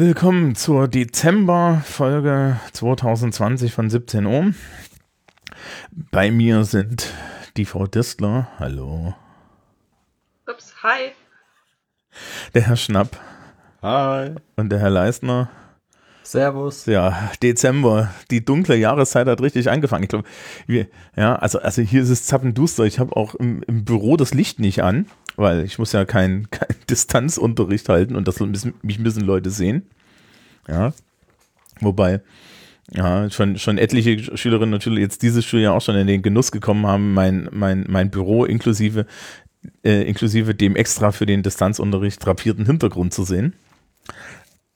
Willkommen zur Dezember-Folge 2020 von 17 Uhr. Bei mir sind die Frau Distler, hallo. Ups, hi. Der Herr Schnapp. Hi. Und der Herr Leistner. Servus. Ja, Dezember, die dunkle Jahreszeit hat richtig angefangen. Ich glaube, ja, also, also hier ist es zappenduster. Ich habe auch im, im, Büro das Licht nicht an, weil ich muss ja keinen kein Distanzunterricht halten und das müssen, mich müssen Leute sehen. Ja, wobei, ja, schon, schon etliche Schülerinnen Schüler jetzt dieses Schuljahr auch schon in den Genuss gekommen haben, mein, mein, mein Büro inklusive, äh, inklusive dem extra für den Distanzunterricht drapierten Hintergrund zu sehen.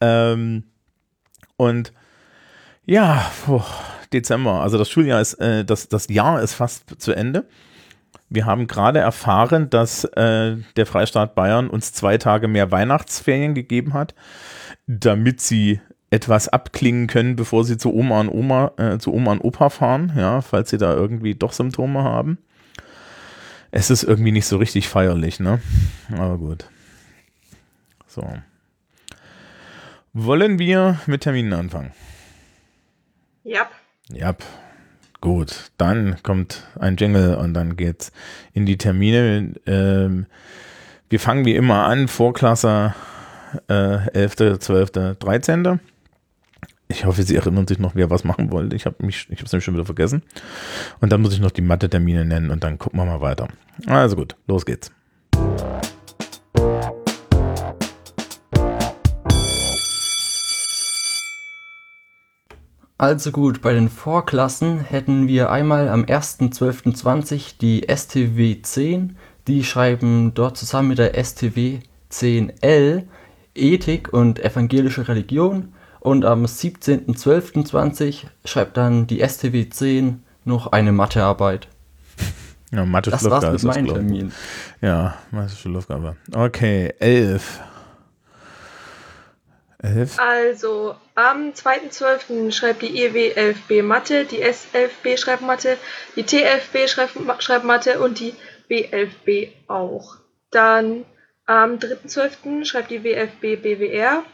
Ähm, und ja, boah, Dezember, also das Schuljahr ist, äh, das, das Jahr ist fast zu Ende. Wir haben gerade erfahren, dass äh, der Freistaat Bayern uns zwei Tage mehr Weihnachtsferien gegeben hat, damit sie etwas abklingen können, bevor sie zu Oma und Oma, äh, zu Oma und Opa fahren, ja, falls sie da irgendwie doch Symptome haben. Es ist irgendwie nicht so richtig feierlich, ne? Aber gut. So. Wollen wir mit Terminen anfangen? Ja. Ja. Gut, dann kommt ein Jingle und dann geht's in die Termine. Ähm, wir fangen wie immer an, Vorklasse äh, 11., 12., 13. Ich hoffe, Sie erinnern sich noch, wer was machen wollte. Ich habe mich, ich habe es nämlich schon wieder vergessen. Und dann muss ich noch die Mathe-Termine nennen und dann gucken wir mal weiter. Also gut, los geht's. Also gut, bei den Vorklassen hätten wir einmal am 1.12.20 die STW 10. Die schreiben dort zusammen mit der STW 10L Ethik und evangelische Religion. Und am 17.12.20 schreibt dann die STW 10 noch eine Mathearbeit. Ja, Mathe das war's mit meinem Termin. Ja, Mathe-Schulaufgabe. Okay, 11. 11. Also am 2.12. schreibt die EW 11b Mathe, die S11b schreibt Mathe, die T11b schreibt, schreibt Mathe und die B11b auch. Dann am 3.12. schreibt die W11b BWR,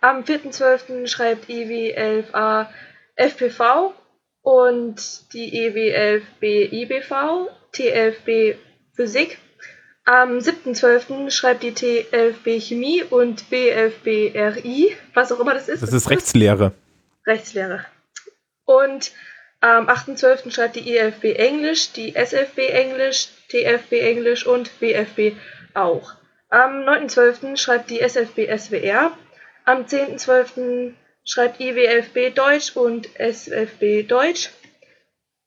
am 4.12. schreibt EW11a FPV und die EW11b IBV, T11b Physik am 7.12. schreibt die T11B Chemie und B11B RI, was auch immer das ist. Das ist Rechtslehre. Rechtslehre. Und am 8.12. schreibt die EFB Englisch, die SFB Englisch, TFB Englisch und BFB auch. Am 9.12. schreibt die SFB SWR. Am 10.12. schreibt IWFB Deutsch und SFB Deutsch.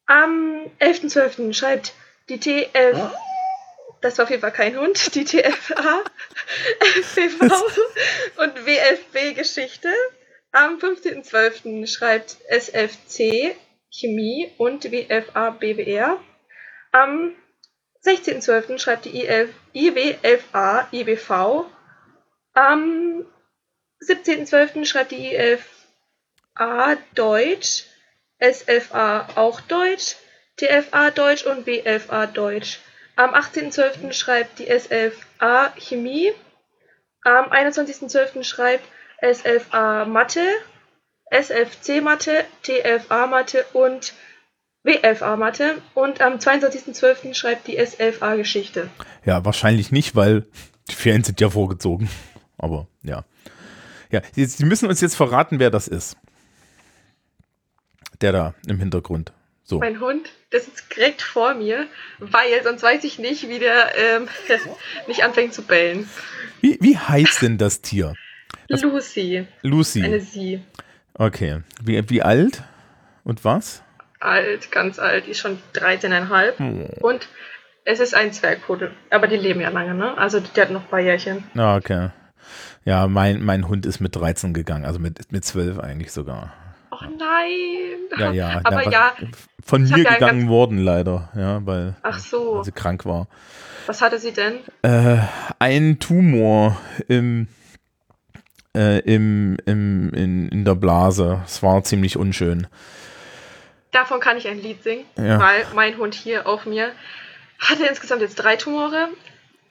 Am 11.12. schreibt die TF das war auf jeden Fall kein Hund, die TFA, FPV und WFB Geschichte. Am 15.12. schreibt SFC Chemie und WFA BWR. Am 16.12. schreibt die IF, IW11A IBV. Am 17.12. schreibt die IFA Deutsch, SFA auch Deutsch, TFA Deutsch und BFA Deutsch. Am 18.12. schreibt die S11a Chemie. Am 21.12. schreibt S11a Mathe, S11c Mathe, T11a Mathe und W11a Mathe. Und am 22.12. schreibt die S11a Geschichte. Ja, wahrscheinlich nicht, weil die Ferien sind ja vorgezogen. Aber ja. Ja, Sie müssen uns jetzt verraten, wer das ist. Der da im Hintergrund. So. Mein Hund, der sitzt direkt vor mir, weil sonst weiß ich nicht, wie der ähm, nicht anfängt zu bellen. Wie, wie heißt denn das Tier? Das Lucy. Lucy. Eine Sie. Okay. Wie, wie alt und was? Alt, ganz alt. Die ist schon 13,5. Oh. Und es ist ein Zwergpudel. Aber die leben ja lange, ne? Also der hat noch ein paar Jährchen. Ah, okay. Ja, mein, mein Hund ist mit 13 gegangen, also mit, mit 12 eigentlich sogar. Oh nein. Ja, ja. Aber ja. ja von mir ja gegangen worden, leider. Ja, weil, Ach so. weil sie krank war. Was hatte sie denn? Äh, ein Tumor im, äh, im, im, in, in der Blase. Es war ziemlich unschön. Davon kann ich ein Lied singen, ja. weil mein Hund hier auf mir hatte insgesamt jetzt drei Tumore.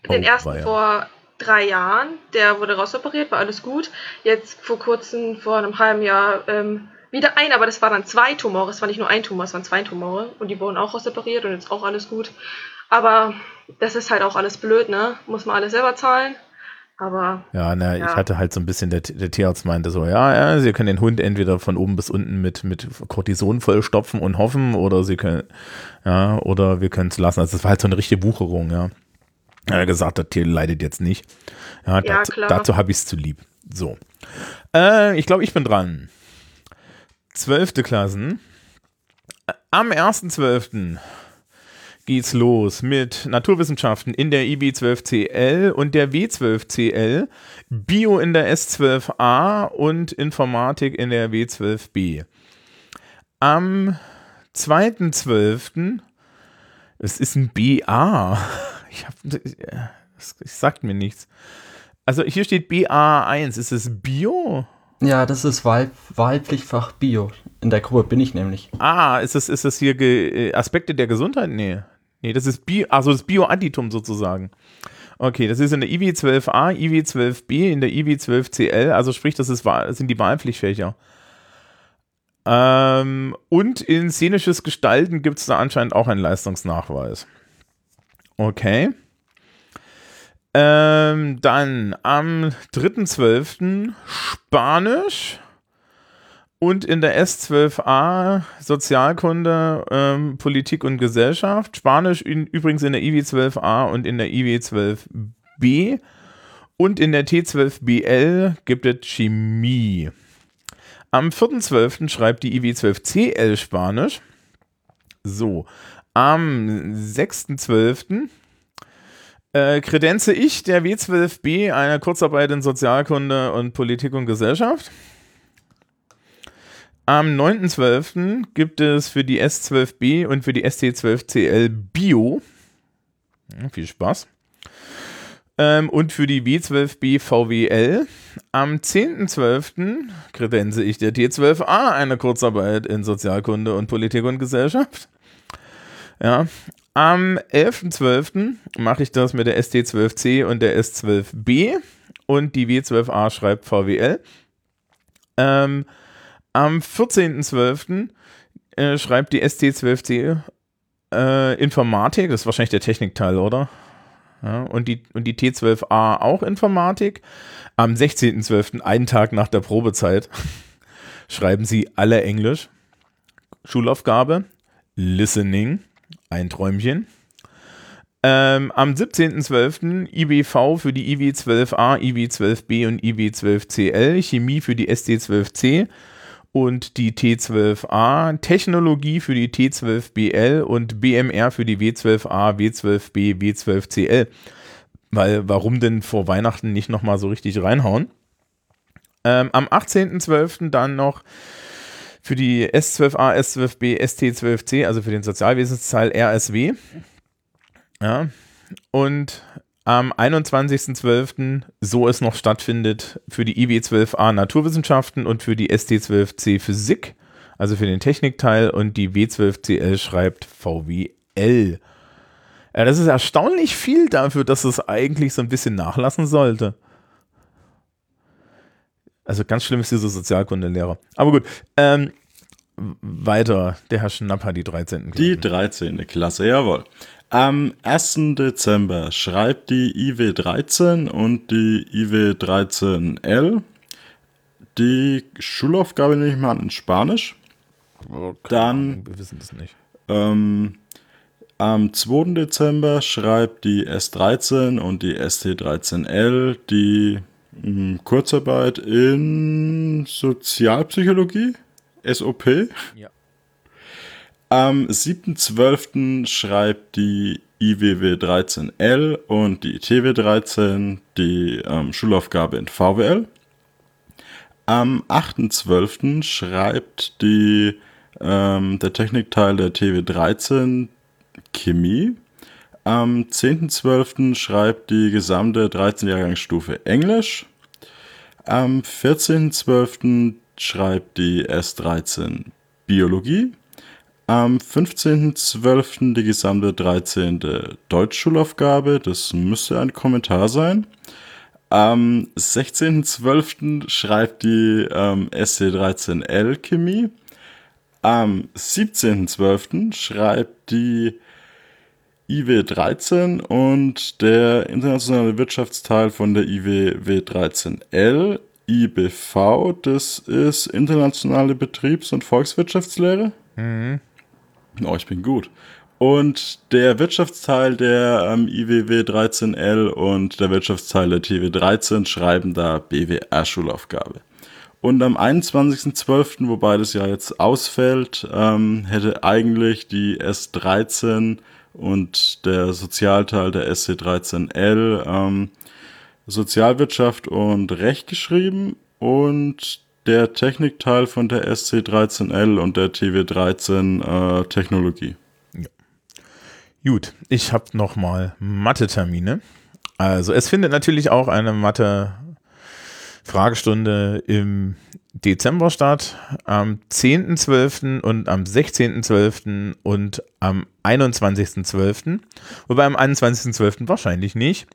Den oh, ersten vor drei Jahren. Der wurde rausoperiert, war alles gut. Jetzt vor kurzem, vor einem halben Jahr, ähm, wieder ein, aber das war dann zwei Tumore. Es war nicht nur ein Tumor, es waren zwei Tumore. Und die wurden auch rausoperiert und jetzt auch alles gut. Aber das ist halt auch alles blöd, ne? Muss man alles selber zahlen. Aber. Ja, na, ja. ich hatte halt so ein bisschen, der, der Tierarzt meinte so, ja, ja, Sie können den Hund entweder von oben bis unten mit, mit Cortison vollstopfen und hoffen, oder Sie können, ja, oder wir können es lassen. Also, das war halt so eine richtige Wucherung, ja. Er hat gesagt, das Tier leidet jetzt nicht. Ja, ja dazu, dazu habe ich es zu lieb. So. Äh, ich glaube, ich bin dran. Zwölfte Klassen. Am 1.12 geht's los mit Naturwissenschaften in der IB12CL und der W12CL, Bio in der S12A und Informatik in der W12B. Am 2.12. es ist ein BA. Ich hab, das, das sagt mir nichts. Also hier steht BA1. Ist es Bio? Ja, das ist Wahl, Wahlpflichtfach Bio. In der Gruppe bin ich nämlich. Ah, ist das, ist das hier Ge Aspekte der Gesundheit? Nee. Nee, das ist Bio, also das Bioadditum sozusagen. Okay, das ist in der IW12a, IW12b, in der IW12cl, also sprich, das ist, sind die Wahlpflichtfächer. Ähm, und in szenisches Gestalten gibt es da anscheinend auch einen Leistungsnachweis. Okay. Ähm, dann am 3.12. Spanisch. Und in der S12a Sozialkunde, ähm, Politik und Gesellschaft. Spanisch in, übrigens in der IW12a und in der IW12b. Und in der T12BL gibt es Chemie. Am 4.12. schreibt die IW12CL Spanisch. So. Am 6.12. Äh, kredenze ich der W12B eine Kurzarbeit in Sozialkunde und Politik und Gesellschaft. Am 9.12. gibt es für die S12B und für die ST12CL Bio. Ja, viel Spaß. Ähm, und für die W12B VWL. Am 10.12. kredenze ich der T12A eine Kurzarbeit in Sozialkunde und Politik und Gesellschaft. Ja. Am 11.12. mache ich das mit der ST12C und der S12B und die W12A schreibt VWL. Ähm, am 14.12. Äh, schreibt die ST12C äh, Informatik, das ist wahrscheinlich der Technikteil, oder? Ja, und, die, und die T12A auch Informatik. Am 16.12., einen Tag nach der Probezeit, schreiben sie alle Englisch. Schulaufgabe, Listening, ein Träumchen. Ähm, am 17.12. IBV für die IW12A, IW12B und IW12CL, Chemie für die SD12C und die T12A, Technologie für die T12BL und BMR für die W12A, W12B, W12CL. Weil, warum denn vor Weihnachten nicht nochmal so richtig reinhauen? Ähm, am 18.12. dann noch für die S12A, S12B, ST12C, also für den Sozialwesensteil RSW. Ja. Und am 21.12., so es noch stattfindet, für die IW12A Naturwissenschaften und für die ST12C Physik, also für den Technikteil und die W12CL schreibt VWL. Ja, das ist erstaunlich viel dafür, dass es eigentlich so ein bisschen nachlassen sollte. Also ganz schlimm ist dieser Sozialkundelehrer. Aber gut, ähm, weiter, der Herr Schnapper, die 13. Klasse. Die 13. Klasse, jawohl. Am 1. Dezember schreibt die IW13 und die IW13L die Schulaufgabe nehme ich mal an in Spanisch. Okay, Dann, wir wissen das nicht. Ähm, am 2. Dezember schreibt die S13 und die ST13L die mh, hm, Kurzarbeit in Sozialpsychologie, SOP. Ja. Am 7.12. schreibt die IWW 13L und die TW 13 die ähm, Schulaufgabe in VWL. Am 8.12. schreibt die, ähm, der Technikteil der TW 13 Chemie. Am 10.12. schreibt die gesamte 13 Jahrgangsstufe Englisch. Am 14.12. schreibt die S13 Biologie. Am 15.12. die gesamte 13. Deutschschulaufgabe. Das müsste ein Kommentar sein. Am 16.12. schreibt die ähm, SC13L Chemie. Am 17.12. schreibt die IW13 und der internationale Wirtschaftsteil von der IWW13L, IBV, das ist internationale Betriebs- und Volkswirtschaftslehre. Mhm. Oh, ich bin gut. Und der Wirtschaftsteil der ähm, IWW 13L und der Wirtschaftsteil der TW 13 schreiben da BWR-Schulaufgabe. Und am 21.12., wobei das ja jetzt ausfällt, ähm, hätte eigentlich die S13 und der Sozialteil der SC13L ähm, Sozialwirtschaft und Recht geschrieben und der Technikteil von der SC13L und der TW13 äh, Technologie. Ja. Gut, ich habe nochmal Mathe-Termine. Also es findet natürlich auch eine Mathe-Fragestunde im Dezember statt, am 10.12. und am 16.12. und am 21.12. Wobei am 21.12. wahrscheinlich nicht.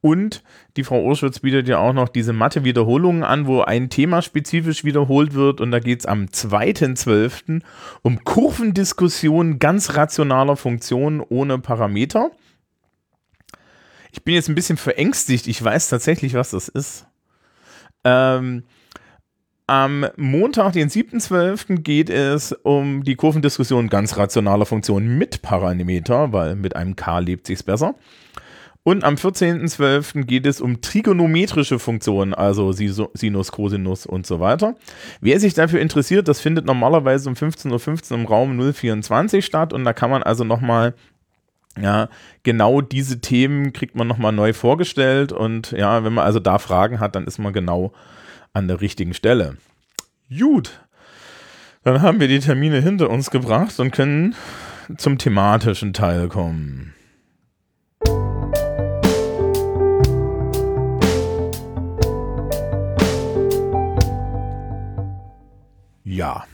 Und die Frau Urschwitz bietet ja auch noch diese Mathe-Wiederholungen an, wo ein Thema spezifisch wiederholt wird. Und da geht es am 2.12. um Kurvendiskussionen ganz rationaler Funktionen ohne Parameter. Ich bin jetzt ein bisschen verängstigt. Ich weiß tatsächlich, was das ist. Ähm, am Montag, den 7.12., geht es um die Kurvendiskussion ganz rationaler Funktionen mit Parameter, weil mit einem K lebt sich's besser. Und am 14.12. geht es um trigonometrische Funktionen, also Sinus, Cosinus und so weiter. Wer sich dafür interessiert, das findet normalerweise um 15.15 .15 Uhr im Raum 024 statt und da kann man also nochmal ja, genau diese Themen kriegt man nochmal neu vorgestellt und ja, wenn man also da Fragen hat, dann ist man genau an der richtigen Stelle. Gut, dann haben wir die Termine hinter uns gebracht und können zum thematischen Teil kommen. Ja.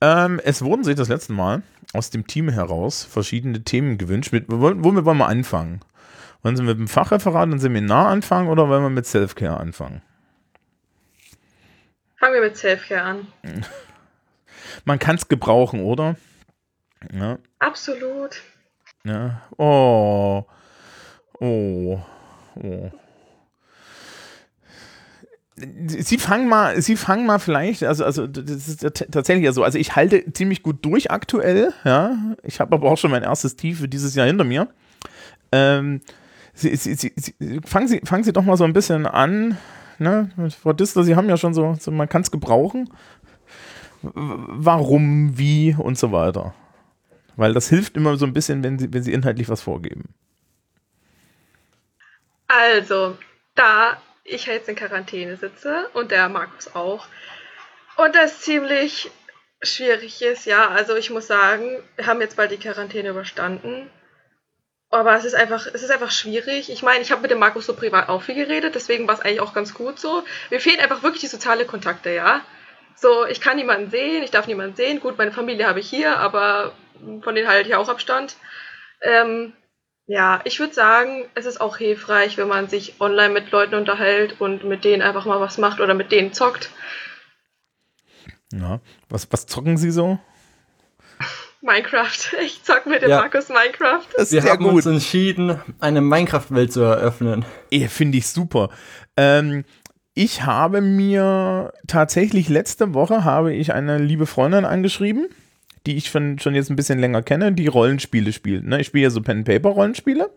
Ähm, es wurden sich das letzte Mal aus dem Team heraus verschiedene Themen gewünscht. Mit, womit wollen wir anfangen? Wollen Sie mit dem Fachreferat und Seminar anfangen oder wollen wir mit Selfcare anfangen? Fangen wir mit Selfcare an. Man kann es gebrauchen, oder? Ja. Absolut. Ja. Oh. Oh. Oh. Sie fangen mal, Sie fangen mal vielleicht, also, also das ist tatsächlich ja so. Also ich halte ziemlich gut durch aktuell, ja. Ich habe aber auch schon mein erstes Tief für dieses Jahr hinter mir. Ähm, Sie, Sie, Sie, fangen, Sie, fangen Sie doch mal so ein bisschen an, ne? Frau Distler, Sie haben ja schon so, so man kann es gebrauchen. Warum, wie und so weiter. Weil das hilft immer so ein bisschen, wenn Sie, wenn Sie inhaltlich was vorgeben. Also, da ich jetzt in Quarantäne sitze und der Markus auch. Und das ziemlich schwierig ist, ja. Also ich muss sagen, wir haben jetzt bald die Quarantäne überstanden. Aber es ist einfach, es ist einfach schwierig. Ich meine, ich habe mit dem Markus so privat auch viel geredet, deswegen war es eigentlich auch ganz gut so. Mir fehlen einfach wirklich die sozialen Kontakte, ja. So, ich kann niemanden sehen, ich darf niemanden sehen. Gut, meine Familie habe ich hier, aber von denen halte ich auch Abstand. Ähm, ja, ich würde sagen, es ist auch hilfreich, wenn man sich online mit Leuten unterhält und mit denen einfach mal was macht oder mit denen zockt. Ja, was, was zocken Sie so? Minecraft. Ich zock mit dem ja. Markus Minecraft. Wir haben gut. uns entschieden, eine Minecraft-Welt zu eröffnen. Finde ich super. Ähm, ich habe mir tatsächlich letzte Woche habe ich eine liebe Freundin angeschrieben die ich schon, schon jetzt ein bisschen länger kenne, die Rollenspiele spielt. Ne? Ich spiele ja so Pen-Paper-Rollenspiele.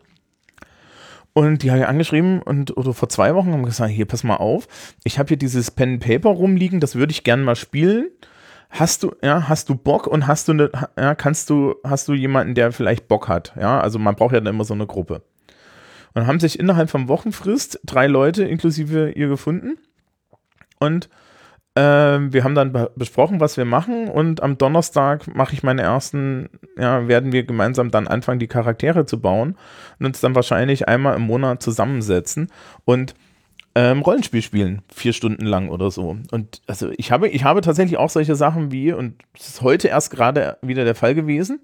Und die habe ich angeschrieben und oder vor zwei Wochen haben gesagt, hier, pass mal auf, ich habe hier dieses Pen Paper rumliegen, das würde ich gerne mal spielen. Hast du, ja, hast du Bock und hast du eine, ja, kannst du, hast du jemanden, der vielleicht Bock hat, ja, also man braucht ja dann immer so eine Gruppe. Und haben sich innerhalb von Wochenfrist drei Leute inklusive ihr gefunden und ähm, wir haben dann be besprochen, was wir machen und am Donnerstag mache ich meine ersten, ja, werden wir gemeinsam dann anfangen, die Charaktere zu bauen und uns dann wahrscheinlich einmal im Monat zusammensetzen und ähm, Rollenspiel spielen, vier Stunden lang oder so. Und also ich habe, ich habe tatsächlich auch solche Sachen wie, und es ist heute erst gerade wieder der Fall gewesen,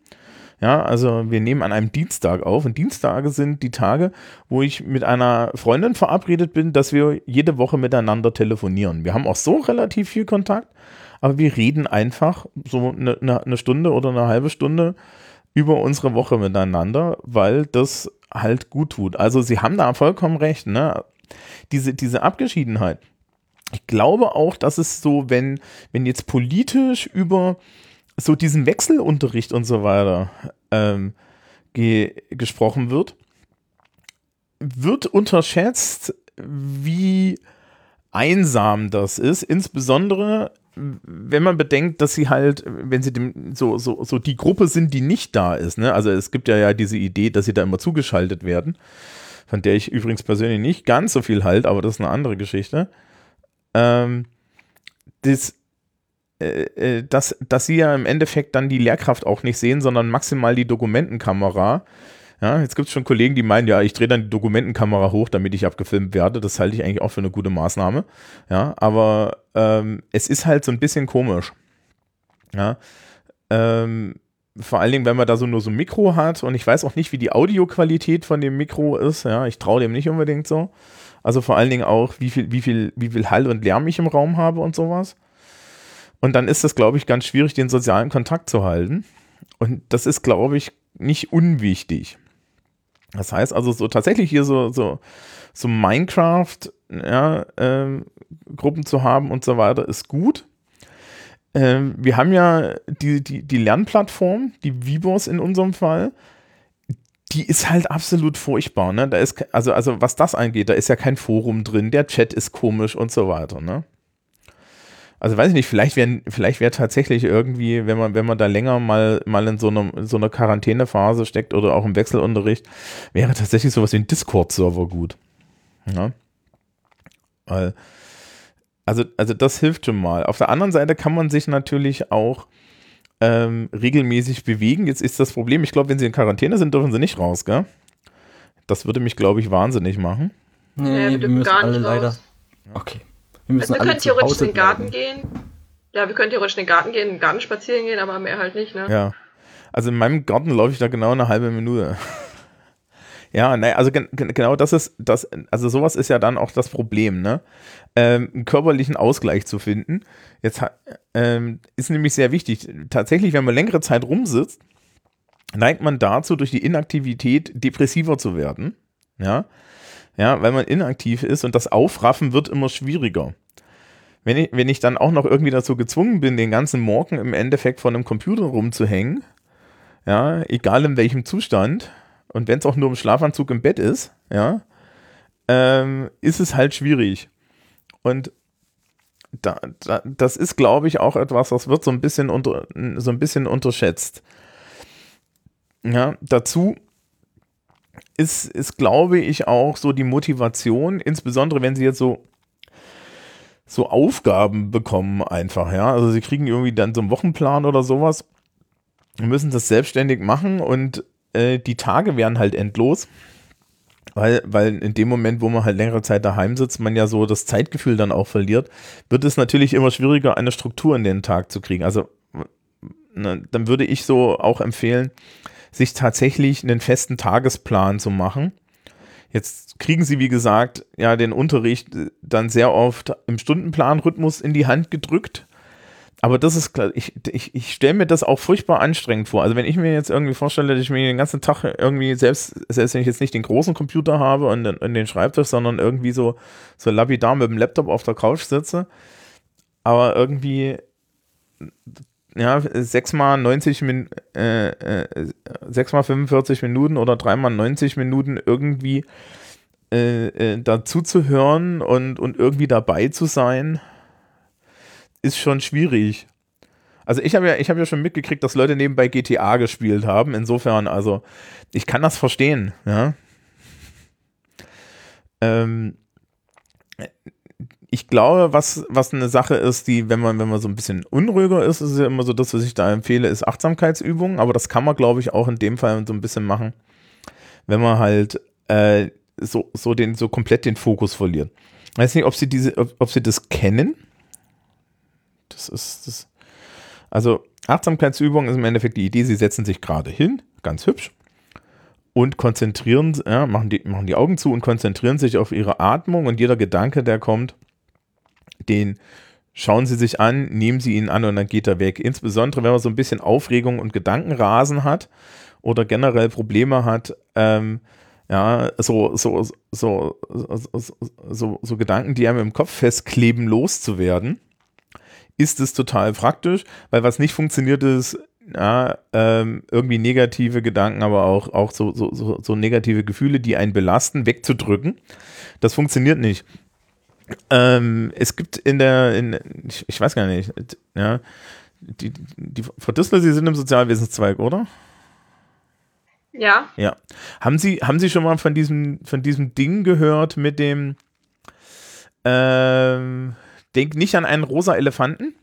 Ja, also wir nehmen an einem Dienstag auf und Dienstage sind die Tage, wo ich mit einer Freundin verabredet bin, dass wir jede Woche miteinander telefonieren. Wir haben auch so relativ viel Kontakt, aber wir reden einfach so eine, eine, Stunde oder eine halbe Stunde über unsere Woche miteinander, weil das halt gut tut. Also sie haben da vollkommen recht, ne? Diese, diese Abgeschiedenheit. Ich glaube auch, dass es so, wenn, wenn jetzt politisch über so diesen Wechselunterricht und so weiter ähm, ge gesprochen wird, wird unterschätzt, wie einsam das ist, insbesondere wenn man bedenkt, dass sie halt, wenn sie dem, so, so, so die Gruppe sind, die nicht da ist, ne? Also es gibt ja ja diese Idee, dass sie da immer zugeschaltet werden, von der ich übrigens persönlich nicht ganz so viel halt, aber das ist eine andere Geschichte. Ähm, das, äh, äh, dass, dass sie ja im Endeffekt dann die Lehrkraft auch nicht sehen, sondern maximal die Dokumentenkamera. Ja, jetzt gibt es schon Kollegen, die meinen, ja, ich drehe dann die Dokumentenkamera hoch, damit ich abgefilmt werde. Das halte ich eigentlich auch für eine gute Maßnahme. Ja, aber ähm, es ist halt so ein bisschen komisch. Ja, ähm, vor allen Dingen, wenn man da so nur so ein Mikro hat und ich weiß auch nicht, wie die Audioqualität von dem Mikro ist. Ja, ich traue dem nicht unbedingt so. Also vor allen Dingen auch, wie viel, wie viel, wie viel Hall und Lärm ich im Raum habe und sowas. Und dann ist es, glaube ich, ganz schwierig, den sozialen Kontakt zu halten. Und das ist, glaube ich, nicht unwichtig. Das heißt also so tatsächlich hier so, so, so Minecraft, ja, äh, zu haben und so weiter, ist gut. Ähm, wir haben ja die, die, die Lernplattform, die Vibos in unserem Fall, die ist halt absolut furchtbar, ne? Da ist, also, also was das angeht, da ist ja kein Forum drin, der Chat ist komisch und so weiter, ne? Also weiß ich nicht, vielleicht wäre vielleicht wär tatsächlich irgendwie, wenn man, wenn man da länger mal, mal in so einer so einer Quarantänephase steckt oder auch im Wechselunterricht, wäre tatsächlich sowas wie ein Discord-Server gut. Ja? Weil, also, also das hilft schon mal. Auf der anderen Seite kann man sich natürlich auch ähm, regelmäßig bewegen. Jetzt ist das Problem, ich glaube, wenn sie in Quarantäne sind, dürfen sie nicht raus, gell? Das würde mich, glaube ich, wahnsinnig machen. Nee, Ja, wir müssen gar alle nicht leider. raus. Okay. Wir Also wir können theoretisch in den Garten bleiben. gehen. Ja, wir können theoretisch in den Garten gehen, in den Garten spazieren gehen, aber mehr halt nicht, ne? Ja. Also in meinem Garten laufe ich da genau eine halbe Minute. Ja, naja, also gen gen- genau das ist, das, also sowas ist ja dann auch das Problem, ne? Ähm, einen körperlichen Ausgleich zu finden. Jetzt ähm, ist nämlich sehr wichtig. Tatsächlich, wenn man längere Zeit rumsitzt, neigt man dazu, durch die Inaktivität depressiver zu werden. Ja. Ja, weil man inaktiv ist und das Aufraffen wird immer schwieriger. Wenn ich, wenn ich dann auch noch irgendwie dazu gezwungen bin, den ganzen Morgen im Endeffekt vor einem Computer rumzuhängen, ja, egal in welchem Zustand, und wenn es auch nur im Schlafanzug im Bett ist, ja, ähm, ist es halt schwierig. Und da, da, das ist, glaube ich, auch etwas, das wird so ein bisschen unter, so ein bisschen unterschätzt. Ja, dazu ist, ist, glaube ich, auch so die Motivation, insbesondere wenn sie jetzt so so Aufgaben bekommen einfach, ja. Also sie kriegen irgendwie dann so einen Wochenplan oder sowas müssen das selbstständig machen und äh, die Tage werden halt endlos. Weil, weil in dem Moment, wo man halt längere Zeit daheim sitzt, man ja so das Zeitgefühl dann auch verliert, wird es natürlich immer schwieriger, eine Struktur in den Tag zu kriegen. Also ne, dann würde ich so auch empfehlen, sich tatsächlich einen festen Tagesplan zu machen. Jetzt kriegen sie, wie gesagt, ja den Unterricht dann sehr oft im Stundenplanrhythmus in die Hand gedrückt. Aber das ist klar, ich, ich, ich stelle mir das auch furchtbar anstrengend vor. Also wenn ich mir jetzt irgendwie vorstelle, dass ich mir den ganzen Tag irgendwie, selbst, selbst wenn ich jetzt nicht den großen Computer habe und den, und den Schreibtisch, sondern irgendwie so, so lapidar mit dem Laptop auf der Couch sitze, aber irgendwie ja, sechsmal 90 Min äh, äh, sechsmal 45 Minuten oder dreimal 90 Minuten irgendwie äh, äh, dazu zu und, und irgendwie dabei zu sein, ist schon schwierig. Also ich habe ja, habe ja schon mitgekriegt, dass Leute nebenbei GTA gespielt haben. Insofern, also ich kann das verstehen, ja. Ähm, ich glaube, was, was eine Sache ist, die, wenn man, wenn man so ein bisschen unruhiger ist, ist ja immer so, das, was ich da empfehle, ist Achtsamkeitsübungen, aber das kann man, glaube ich, auch in dem Fall so ein bisschen machen, wenn man halt äh, so, so, den, so komplett den Fokus verliert. Ich weiß nicht, ob sie diese, ob, ob sie das kennen. Das ist das. Also Achtsamkeitsübung ist im Endeffekt die Idee, sie setzen sich gerade hin, ganz hübsch, und konzentrieren, ja, machen, die, machen die Augen zu und konzentrieren sich auf ihre Atmung und jeder Gedanke, der kommt, den schauen sie sich an, nehmen sie ihn an und dann geht er weg. Insbesondere, wenn man so ein bisschen Aufregung und Gedankenrasen hat oder generell Probleme hat, ähm, ja, so, so, so, so, so, Gedanken, die einem im Kopf festkleben, loszuwerden, ist es total praktisch, weil was nicht funktioniert ist, ja, ähm, irgendwie negative Gedanken, aber auch, auch so, so, so, so negative Gefühle, die einen belasten, wegzudrücken. Das funktioniert nicht. Ähm, es gibt in der, in, ich, ich, weiß gar nicht, ja, die, die Frau Dissler, Sie sind im Sozialwesenszweig, oder? Ja. Ja. Haben Sie, haben Sie schon mal von diesem, von diesem Ding gehört mit dem, ähm, denk nicht an einen rosa Elefanten?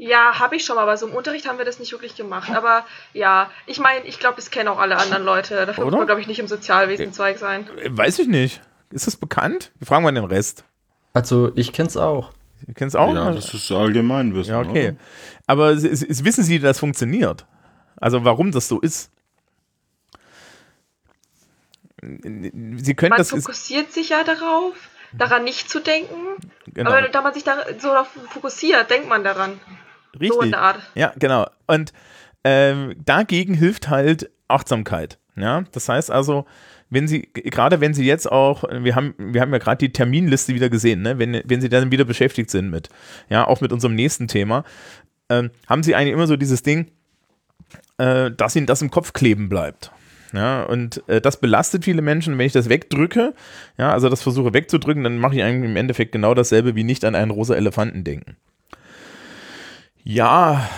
Ja, habe ich schon mal, aber so im Unterricht haben wir das nicht wirklich gemacht. Aber ja, ich meine, ich glaube, das kennen auch alle anderen Leute. Dafür muss man, glaube ich, nicht im Sozialwesenzweig sein. Weiß ich nicht. Ist das bekannt? Wir fragen mal den Rest. Also, ich kenn's auch. Du kennst auch? Ja, das ist Allgemeinwissen. Ja, okay. Oder? Aber s- s- wissen Sie, dass das funktioniert? Also warum das so ist? Sie können Man das ist, fokussiert sich ja darauf, daran nicht zu denken. genau, Aber da man sich da so darauf fokussiert, denkt man daran. So in richtig. der Art. Ja, genau. Und ähm, dagegen hilft halt Achtsamkeit. Ja, das heißt also, wenn Sie, gerade wenn Sie jetzt auch, wir haben, wir haben ja gerade die Terminliste wieder gesehen, ne? wenn, wenn Sie dann wieder beschäftigt sind mit, ja, auch mit unserem nächsten Thema, ähm, haben Sie eigentlich immer so dieses Ding, äh, dass Ihnen das im Kopf kleben bleibt. Ja, und äh, das belastet viele Menschen. Wenn ich das wegdrücke, ja, also das versuche wegzudrücken, dann mache ich eigentlich im Endeffekt genau dasselbe wie nicht an einen rosa Elefanten denken. Ja,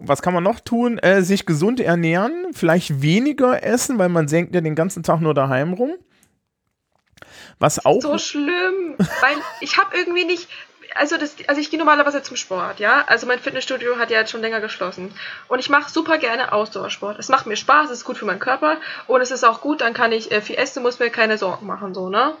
was kann man noch tun? Äh, sich gesund ernähren, vielleicht weniger essen, weil man senkt ja den ganzen Tag nur daheim rum. Was auch. So schlimm, weil ich habe irgendwie nicht, also das, also ich gehe normalerweise zum Sport, ja. Also mein Fitnessstudio hat ja jetzt schon länger geschlossen und ich mache super gerne Ausdauersport. Es macht mir Spaß, es ist gut für meinen Körper und es ist auch gut, dann kann ich äh, viel essen, muss mir keine Sorgen machen, so ne.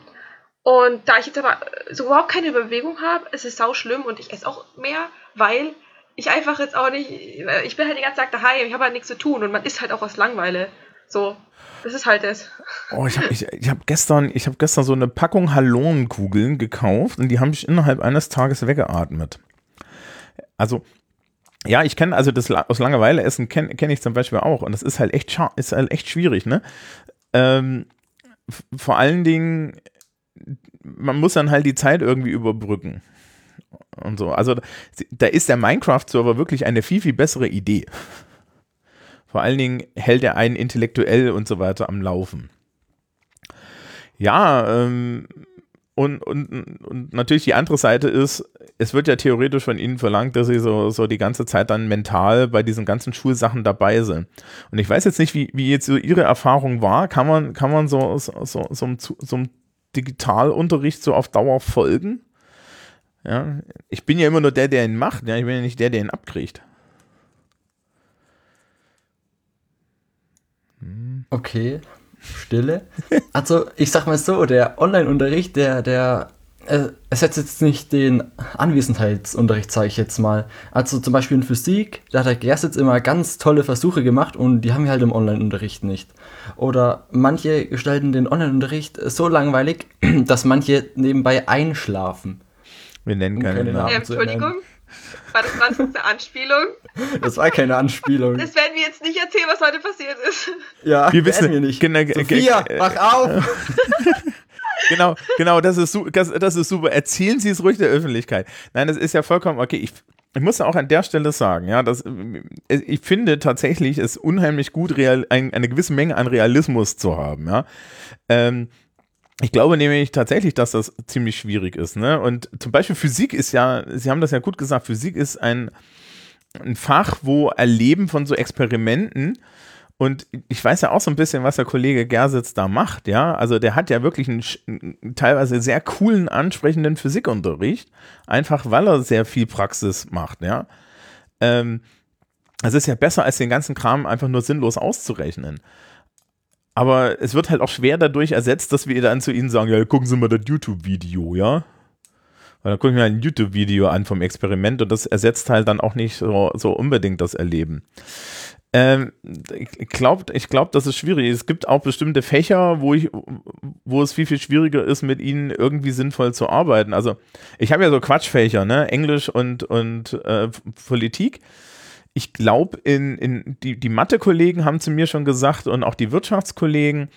Und da ich jetzt aber so überhaupt keine Bewegung habe, ist es sau schlimm und ich esse auch mehr, weil ich einfach jetzt auch nicht, ich bin halt den ganzen Tag daheim, ich habe halt nichts zu tun und man isst halt auch aus Langeweile. So, das ist halt das. Oh, ich habe ich, ich hab gestern, hab gestern so eine Packung Hallonenkugeln gekauft und die habe ich innerhalb eines Tages weggeatmet. Also, ja, ich kenne, also das aus Langeweile essen kenne kenn ich zum Beispiel auch und das ist halt echt, ist halt echt schwierig, ne? Ähm, vor allen Dingen, man muss dann halt die Zeit irgendwie überbrücken. Und so. Also, da ist der Minecraft-Server wirklich eine viel, viel bessere Idee. Vor allen Dingen hält er einen intellektuell und so weiter am Laufen. Ja, ähm, und, und, und natürlich die andere Seite ist, es wird ja theoretisch von ihnen verlangt, dass sie so, so die ganze Zeit dann mental bei diesen ganzen Schulsachen dabei sind. Und ich weiß jetzt nicht, wie, wie jetzt so ihre Erfahrung war. Kann man, kann man so, so, so, so, Zu- so einem Digitalunterricht so auf Dauer folgen? Ja, ich bin ja immer nur der, der ihn macht. Ja, ich bin ja nicht der, der ihn abkriegt. Okay, Stille. Also, ich sag mal so, der Online-Unterricht, der, der äh, ersetzt jetzt nicht den Anwesenheitsunterricht, sage ich jetzt mal. Also zum Beispiel in Physik, da hat der Gers jetzt immer ganz tolle Versuche gemacht und die haben wir halt im Online-Unterricht nicht. Oder manche gestalten den Online-Unterricht so langweilig, dass manche nebenbei einschlafen. Wir nennen keine, Keine Namen. Zu Entschuldigung, war das gerade eine Anspielung? Das war keine Anspielung. Das werden wir jetzt nicht erzählen, was heute passiert ist. Ja, Wir wissen- wir nicht. genau, ge- Sophia, wach auf! Genau, genau, das ist, das, das ist super. Erzählen Sie es ruhig der Öffentlichkeit. Nein, das ist ja vollkommen okay. Ich, ich muss auch an der Stelle sagen, ja, dass, äh, ich finde tatsächlich es unheimlich gut, real, ein, eine gewisse Menge an Realismus zu haben, ja. Ähm, ich glaube nämlich tatsächlich, dass das ziemlich schwierig ist. Ne? Und zum Beispiel Physik ist ja, Sie haben das ja gut gesagt, Physik ist ein, ein Fach, wo Erleben von so Experimenten und ich weiß ja auch so ein bisschen, was der Kollege Gersitz da macht, ja. Also der hat ja wirklich einen, einen teilweise sehr coolen, ansprechenden Physikunterricht, einfach weil er sehr viel Praxis macht, ja. Ähm, es ist ja besser, als den ganzen Kram einfach nur sinnlos auszurechnen. Aber es wird halt auch schwer dadurch ersetzt, dass wir dann zu ihnen sagen, ja, gucken Sie mal das YouTube-Video, ja. Weil dann gucke ich mir halt ein YouTube-Video an vom Experiment und das ersetzt halt dann auch nicht so, so unbedingt das Erleben. Ähm, ich glaube, ich glaub, das ist schwierig. Es gibt auch bestimmte Fächer, wo ich, wo es viel, viel schwieriger ist, mit ihnen irgendwie sinnvoll zu arbeiten. Also ich habe ja so Quatschfächer, ne? Englisch und, und äh, Politik. Ich glaube, in, in die, die Mathe-Kollegen haben zu mir schon gesagt und auch die Wirtschaftskollegen,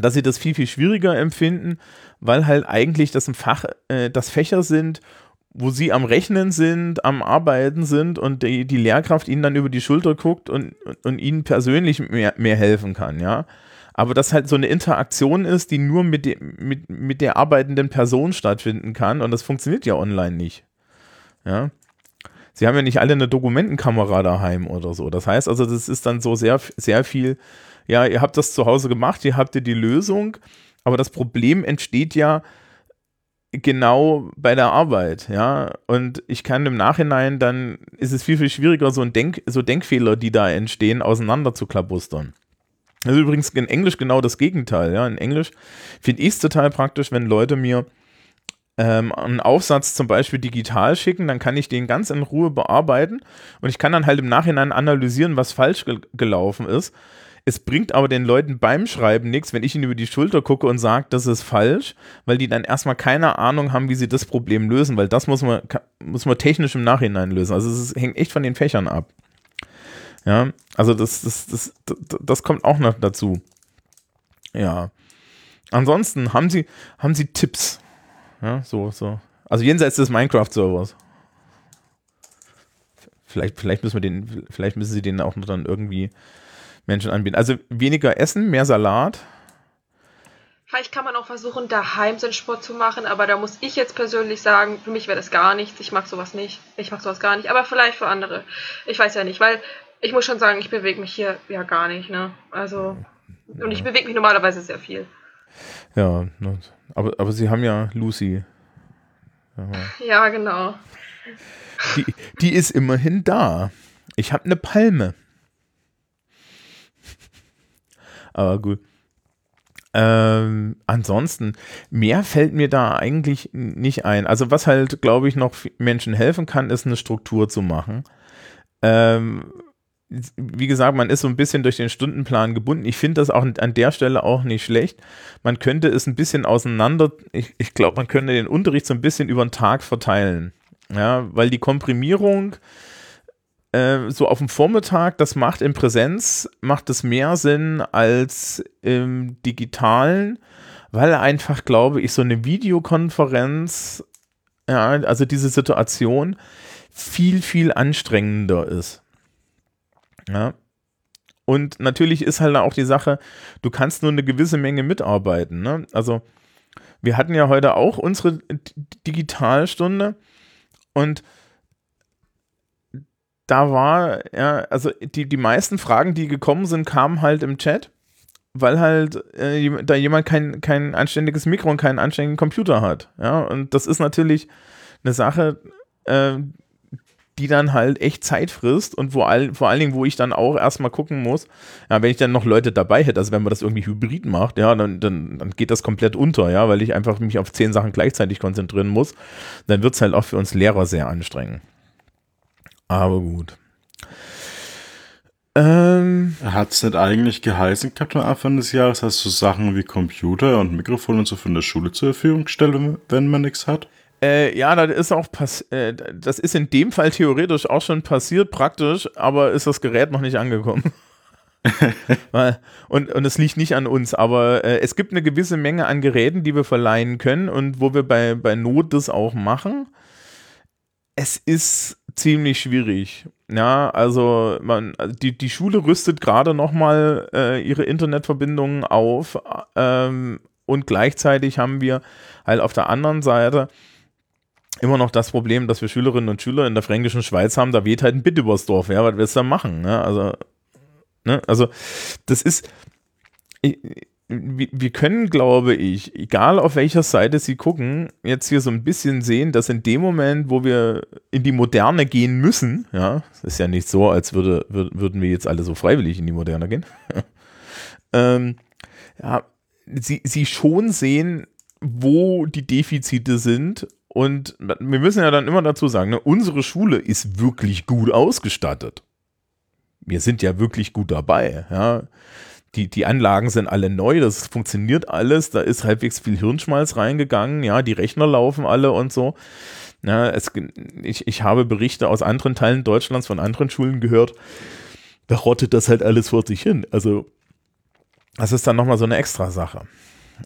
dass sie das viel, viel schwieriger empfinden, weil halt eigentlich das ein Fach, äh, das Fächer sind, wo sie am Rechnen sind, am Arbeiten sind und die, die Lehrkraft ihnen dann über die Schulter guckt und, und, und ihnen persönlich mehr, mehr helfen kann, ja. Aber das halt so eine Interaktion ist, die nur mit, de, mit, mit der arbeitenden Person stattfinden kann und das funktioniert ja online nicht. Ja. Sie haben ja nicht alle eine Dokumentenkamera daheim oder so. Das heißt also, das ist dann so sehr, sehr viel, ja, ihr habt das zu Hause gemacht, ihr habt ihr die Lösung, aber das Problem entsteht ja, genau bei der Arbeit, ja. Und ich kann im Nachhinein, dann ist es viel, viel schwieriger, so, ein Denk, so Denkfehler, die da entstehen, auseinander zu klabustern. Das ist übrigens in Englisch genau das Gegenteil, ja. In Englisch finde ich es total praktisch, wenn Leute mir ähm, einen Aufsatz zum Beispiel digital schicken, dann kann ich den ganz in Ruhe bearbeiten und ich kann dann halt im Nachhinein analysieren, was falsch ge gelaufen ist es bringt aber den Leuten beim Schreiben nichts, wenn ich ihnen über die Schulter gucke und sage, das ist falsch, weil die dann erstmal keine Ahnung haben, wie sie das Problem lösen, weil das muss man, muss man technisch im Nachhinein lösen. Also es hängt echt von den Fächern ab. Ja, also das, das, das, das, das kommt auch noch dazu. Ja. Ansonsten haben sie, haben sie Tipps. Ja, so, so. Also jenseits des Minecraft-Servers. Vielleicht, vielleicht müssen wir den, vielleicht müssen sie den auch noch dann irgendwie Menschen anbieten. Also weniger Essen, mehr Salat. Vielleicht kann man auch versuchen, daheim seinen Sport zu machen, aber da muss ich jetzt persönlich sagen, für mich wäre das gar nichts. Ich mag sowas nicht. Ich mag sowas gar nicht, aber vielleicht für andere. Ich weiß ja nicht, weil ich muss schon sagen, ich bewege mich hier ja gar nicht, ne? Also, und ich bewege mich normalerweise sehr viel. Ja, aber, aber sie haben ja Lucy. Ja, genau. Die, die ist immerhin da. Ich habe eine Palme. Aber gut. Ähm, ansonsten, mehr fällt mir da eigentlich nicht ein. Also, was halt, glaube ich, noch Menschen helfen kann, ist eine Struktur zu machen. Ähm, wie gesagt, man ist so ein bisschen durch den Stundenplan gebunden. Ich finde das auch an der Stelle auch nicht schlecht. Man könnte es ein bisschen auseinander, ich, ich glaube, man könnte den Unterricht so ein bisschen über den Tag verteilen. Ja, weil die Komprimierung äh, so auf dem Vormittag, das macht in Präsenz, macht es mehr Sinn als im digitalen, weil einfach, glaube ich, so eine Videokonferenz, ja, also diese Situation viel, viel anstrengender ist. Ja. Und natürlich ist halt auch die Sache, du kannst nur eine gewisse Menge mitarbeiten. Ne? Also wir hatten ja heute auch unsere Digitalstunde und da war, ja, also die, die meisten Fragen, die gekommen sind, kamen halt im Chat, weil halt äh, da jemand kein, kein anständiges Mikro und keinen anständigen Computer hat. Ja, und das ist natürlich eine Sache, äh, die dann halt echt Zeit frisst und wo all, vor allen Dingen, wo ich dann auch erstmal gucken muss, ja, wenn ich dann noch Leute dabei hätte, also wenn man das irgendwie hybrid macht, ja, dann, dann, dann geht das komplett unter, ja, weil ich einfach mich auf zehn Sachen gleichzeitig konzentrieren muss, dann wird es halt auch für uns Lehrer sehr anstrengend. Aber gut. Ähm, Hat es nicht eigentlich geheißen am Anfang des Jahres, dass so Sachen wie Computer und Mikrofon und so von der Schule zur Verfügung gestellt, wenn man nichts hat? Äh, ja, das ist auch pass äh, das ist in dem Fall theoretisch auch schon passiert, praktisch, aber ist das Gerät noch nicht angekommen. und, und es liegt nicht an uns, aber äh, es gibt eine gewisse Menge an Geräten, die wir verleihen können und wo wir bei, bei Not das auch machen. Es ist ziemlich schwierig. Ja, also man, die, die Schule rüstet gerade nochmal äh, ihre Internetverbindungen auf ähm, und gleichzeitig haben wir halt auf der anderen Seite immer noch das Problem, dass wir Schülerinnen und Schüler in der fränkischen Schweiz haben, da weht halt ein Bit übers Dorf, ja, was willst du da machen? Ne? Also, ne? also das ist, wir können, glaube ich, egal auf welcher Seite Sie gucken, jetzt hier so ein bisschen sehen, dass in dem Moment, wo wir in die Moderne gehen müssen, ja, es ist ja nicht so, als würde, würden wir jetzt alle so freiwillig in die Moderne gehen, ähm, ja, Sie, Sie schon sehen, wo die Defizite sind und wir müssen ja dann immer dazu sagen, ne, unsere Schule ist wirklich gut ausgestattet. Wir sind ja wirklich gut dabei, ja. Die, die Anlagen sind alle neu, das funktioniert alles, da ist halbwegs viel Hirnschmalz reingegangen, ja, die Rechner laufen alle und so. Ja, es, ich, ich habe Berichte aus anderen Teilen Deutschlands von anderen Schulen gehört, da rottet das halt alles vor sich hin. Also, das ist dann nochmal so eine extra Sache.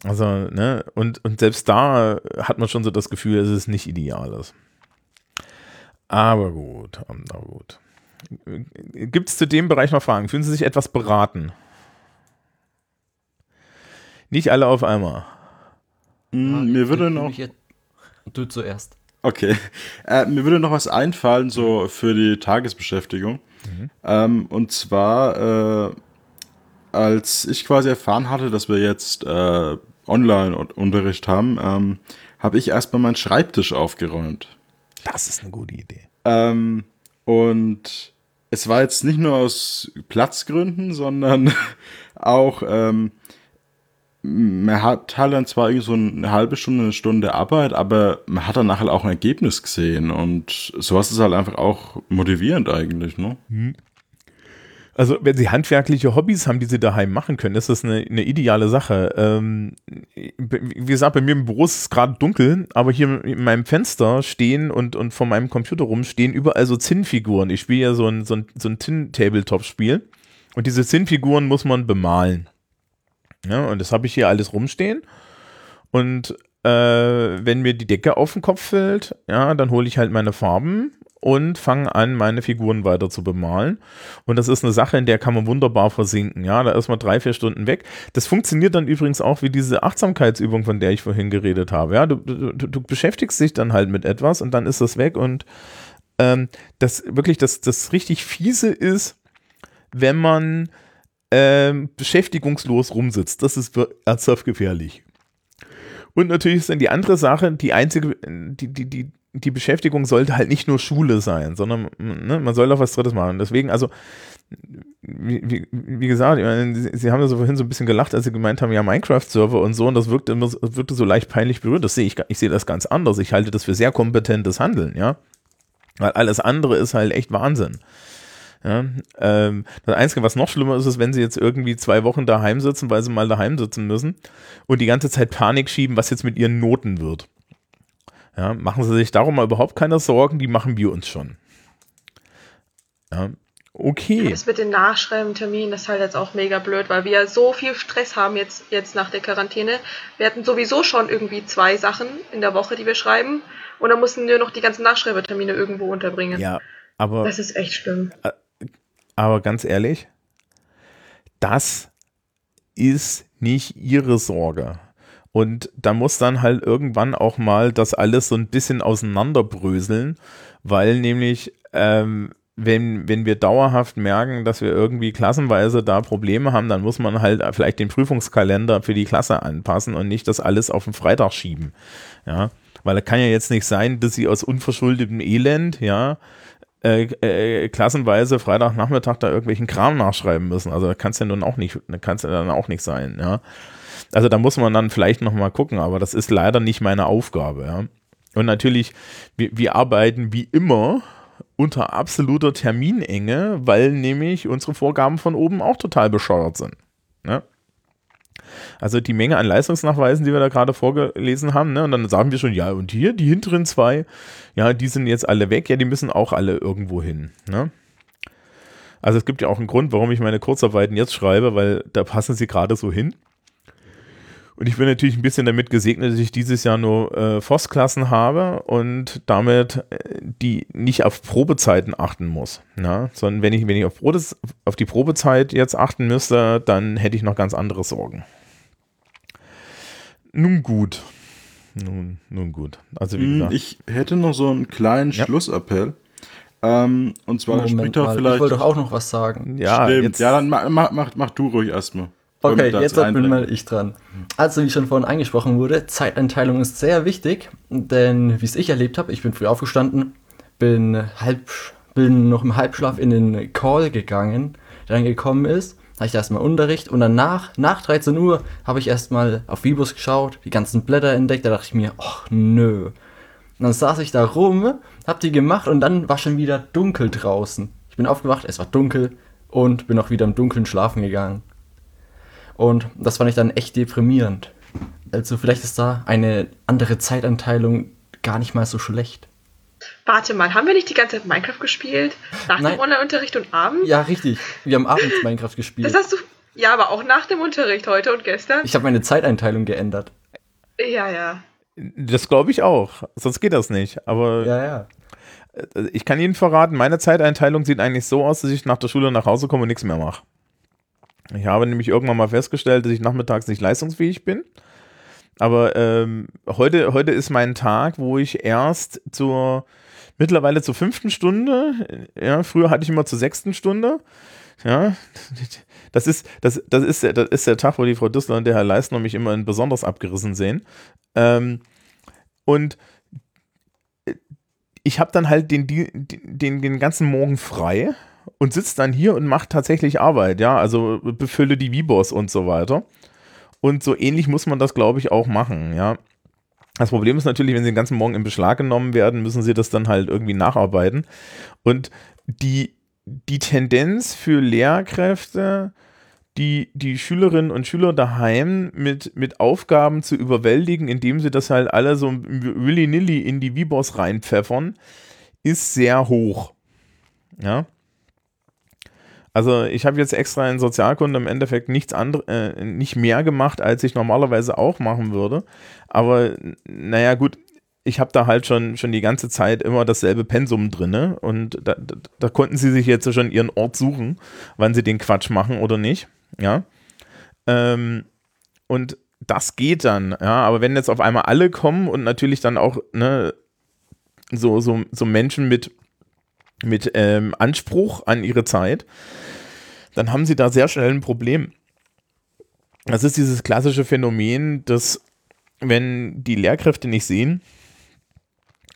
Also, ne, und, und selbst da hat man schon so das Gefühl, dass es nicht ideal ist. Aber gut, aber gut. Gibt es zu dem Bereich noch Fragen? Fühlen Sie sich etwas beraten? Nicht alle auf einmal. Mm, mir würde noch. Du zuerst. Okay. Äh, mir würde noch was einfallen, so für die Tagesbeschäftigung. Mhm. Ähm, und zwar, äh, als ich quasi erfahren hatte, dass wir jetzt äh, Online-Unterricht haben, ähm, habe ich erstmal meinen Schreibtisch aufgeräumt. Das ist eine gute Idee. Ähm, und es war jetzt nicht nur aus Platzgründen, sondern auch, ähm, man hat halt dann zwar irgendwie so eine halbe Stunde, eine Stunde Arbeit, aber man hat dann nachher auch ein Ergebnis gesehen und sowas ist halt einfach auch motivierend eigentlich, ne? Mhm. Also, wenn Sie handwerkliche Hobbys haben, die Sie daheim machen können, ist das eine, eine ideale Sache. Ähm, wie gesagt, bei mir im Büro ist es gerade dunkel, aber hier in meinem Fenster stehen und, und vor meinem Computer rum stehen überall so Zinnfiguren. Ich spiele ja so ein, so ein, so ein Tin-Tabletop-Spiel und diese Zinnfiguren muss man bemalen. Ja, und das habe ich hier alles rumstehen. Und äh, wenn mir die Decke auf den Kopf fällt, ja, dann hole ich halt meine Farben und fange an, meine Figuren weiter zu bemalen. Und das ist eine Sache, in der kann man wunderbar versinken. Ja, da ist man drei, vier Stunden weg. Das funktioniert dann übrigens auch wie diese Achtsamkeitsübung, von der ich vorhin geredet habe. Ja, du, du, du beschäftigst dich dann halt mit etwas und dann ist das weg. Und ähm, das wirklich, das, das richtig fiese ist, wenn man ähm, beschäftigungslos rumsitzt. Das ist ernsthaft gefährlich. Und natürlich ist dann die andere Sache, die einzige, die, die, die, die Beschäftigung sollte halt nicht nur Schule sein, sondern ne, man soll auch was Drittes machen. Deswegen, also, wie, wie, wie gesagt, meine, Sie, Sie, haben ja so vorhin so ein bisschen gelacht, als Sie gemeint haben, ja, Minecraft-Server und so, und das wirkte immer, wirkte so leicht peinlich berührt. Das sehe ich, ich sehe das ganz anders. Ich halte das für sehr kompetentes Handeln, ja. Weil alles andere ist halt echt Wahnsinn. Ja, ähm, das Einzige, was noch schlimmer ist, ist, wenn sie jetzt irgendwie zwei Wochen daheim sitzen, weil sie mal daheim sitzen müssen und die ganze Zeit Panik schieben, was jetzt mit ihren Noten wird. Ja, machen Sie sich darum mal überhaupt keine Sorgen, die machen wir uns schon. Ja, okay. Das mit den Nachschreibenterminen ist halt jetzt auch mega blöd, weil wir so viel Stress haben jetzt, jetzt nach der Quarantäne. Wir hatten sowieso schon irgendwie zwei Sachen in der Woche, die wir schreiben. Und dann mussten wir noch die ganzen Nachschreibetermine irgendwo unterbringen. Ja, aber. Das ist echt schlimm. Aber ganz ehrlich, das ist nicht Ihre Sorge. Und da muss dann halt irgendwann auch mal das alles so ein bisschen auseinanderbröseln, weil nämlich, ähm, wenn, wenn wir dauerhaft merken, dass wir irgendwie klassenweise da Probleme haben, dann muss man halt vielleicht den Prüfungskalender für die Klasse anpassen und nicht das alles auf den Freitag schieben. Ja, weil es kann ja jetzt nicht sein, dass sie aus unverschuldetem Elend, ja, äh, äh, klassenweise Freitagnachmittag da irgendwelchen Kram nachschreiben müssen. Also kann es ja nun auch nicht, kann es ja dann auch nicht sein, ja. Also da muss man dann vielleicht nochmal gucken, aber das ist leider nicht meine Aufgabe. Ja. Und natürlich, wir, wir arbeiten wie immer unter absoluter Terminenge, weil nämlich unsere Vorgaben von oben auch total bescheuert sind. Ne? Also die Menge an Leistungsnachweisen, die wir da gerade vorgelesen haben, ne? und dann sagen wir schon, ja, und hier, die hinteren zwei, ja, die sind jetzt alle weg, ja, die müssen auch alle irgendwo hin. Ne? Also es gibt ja auch einen Grund, warum ich meine Kurzarbeiten jetzt schreibe, weil da passen sie gerade so hin. Und ich bin natürlich ein bisschen damit gesegnet, dass ich dieses Jahr nur äh, Voss-Klassen habe und damit äh, die nicht auf Probezeiten achten muss. Ne? Sondern wenn ich, wenn ich auf, Probe, auf die Probezeit jetzt achten müsste, dann hätte ich noch ganz andere Sorgen. Nun gut. Nun, nun gut. Also wie hm, gesagt. Ich hätte noch so einen kleinen ja. Schlussappell. Ähm, und zwar Moment spricht er vielleicht. Ich wollte doch auch noch was sagen. Ja, Stimmt. Jetzt. ja dann mach, mach, mach, mach du ruhig erstmal. Okay, jetzt bin mal ich dran. Also, wie schon vorhin angesprochen wurde, Zeiteinteilung ist sehr wichtig, denn wie es ich erlebt habe, ich bin früh aufgestanden, bin, halb, bin noch im Halbschlaf in den Call gegangen, der dann gekommen ist, habe ich erstmal Unterricht und danach, nach 13 Uhr, habe ich erstmal auf Vibus geschaut, die ganzen Blätter entdeckt, da dachte ich mir, ach nö. Und dann saß ich da rum, hab die gemacht und dann war schon wieder dunkel draußen. Ich bin aufgewacht, es war dunkel und bin auch wieder im Dunkeln schlafen gegangen. Und das fand ich dann echt deprimierend. Also vielleicht ist da eine andere Zeitanteilung gar nicht mal so schlecht. Warte mal, haben wir nicht die ganze Zeit Minecraft gespielt? Nach Nein. dem Online-Unterricht und abends? Ja, richtig. Wir haben abends Minecraft gespielt. Das hast du. Ja, aber auch nach dem Unterricht heute und gestern? Ich habe meine Zeiteinteilung geändert. Ja, ja. Das glaube ich auch. Sonst geht das nicht. Aber Ja, ja. äh, ich kann Ihnen verraten, meine Zeiteinteilung sieht eigentlich so aus, dass ich nach der Schule nach Hause komme und nichts mehr mache. Ich habe nämlich irgendwann mal festgestellt, dass ich nachmittags nicht leistungsfähig bin. Aber ähm, heute, heute ist mein Tag, wo ich erst zur mittlerweile zur fünften Stunde, ja, früher hatte ich immer zur sechsten Stunde. Ja, das ist, das, das ist, das ist der Tag, wo die Frau Düssler und der Herr Leistner mich immer in besonders abgerissen sehen. Ähm, und ich habe dann halt den, den, den ganzen Morgen frei und sitze dann hier und mache tatsächlich Arbeit, ja, also befülle die Vibos und so weiter. Und so ähnlich muss man das, glaube ich, auch machen, ja. Das Problem ist natürlich, wenn sie den ganzen Morgen in Beschlag genommen werden, müssen sie das dann halt irgendwie nacharbeiten. Und die, die Tendenz für Lehrkräfte, die, die Schülerinnen und Schüler daheim mit, mit Aufgaben zu überwältigen, indem sie das halt alle so willy-nilly in die Vibos reinpfeffern, ist sehr hoch. Ja. Also ich habe jetzt extra in Sozialkunde im Endeffekt nichts andere, äh, nicht mehr gemacht, als ich normalerweise auch machen würde. Aber naja, gut, ich habe da halt schon, schon die ganze Zeit immer dasselbe Pensum drinne und da, da, da konnten sie sich jetzt schon ihren Ort suchen, wann sie den Quatsch machen oder nicht. Ja. Ähm, und das geht dann, ja, aber wenn jetzt auf einmal alle kommen und natürlich dann auch, ne, so, so, so Menschen mit, mit ähm, Anspruch an ihre Zeit, dann haben sie da sehr schnell ein Problem. Das ist dieses klassische Phänomen, dass wenn die Lehrkräfte nicht sehen,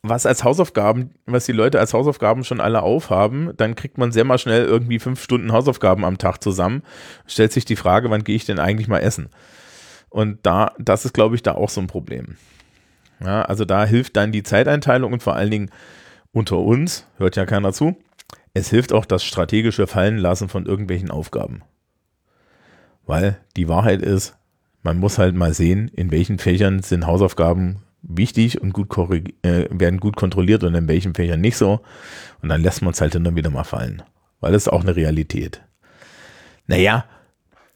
was als Hausaufgaben, was die Leute als Hausaufgaben schon alle aufhaben, dann kriegt man sehr mal schnell irgendwie fünf Stunden Hausaufgaben am Tag zusammen. Stellt sich die Frage, wann gehe ich denn eigentlich mal essen? Und da, das ist, glaube ich, da auch so ein Problem. Ja, also da hilft dann die Zeiteinteilung und vor allen Dingen unter uns, hört ja keiner zu, es hilft auch das strategische Fallenlassen von irgendwelchen Aufgaben. Weil die Wahrheit ist, man muss halt mal sehen, in welchen Fächern sind Hausaufgaben wichtig und gut äh, werden gut kontrolliert und in welchen Fächern nicht so. Und dann lässt man es halt dann wieder mal fallen. Weil das ist auch eine Realität. Naja,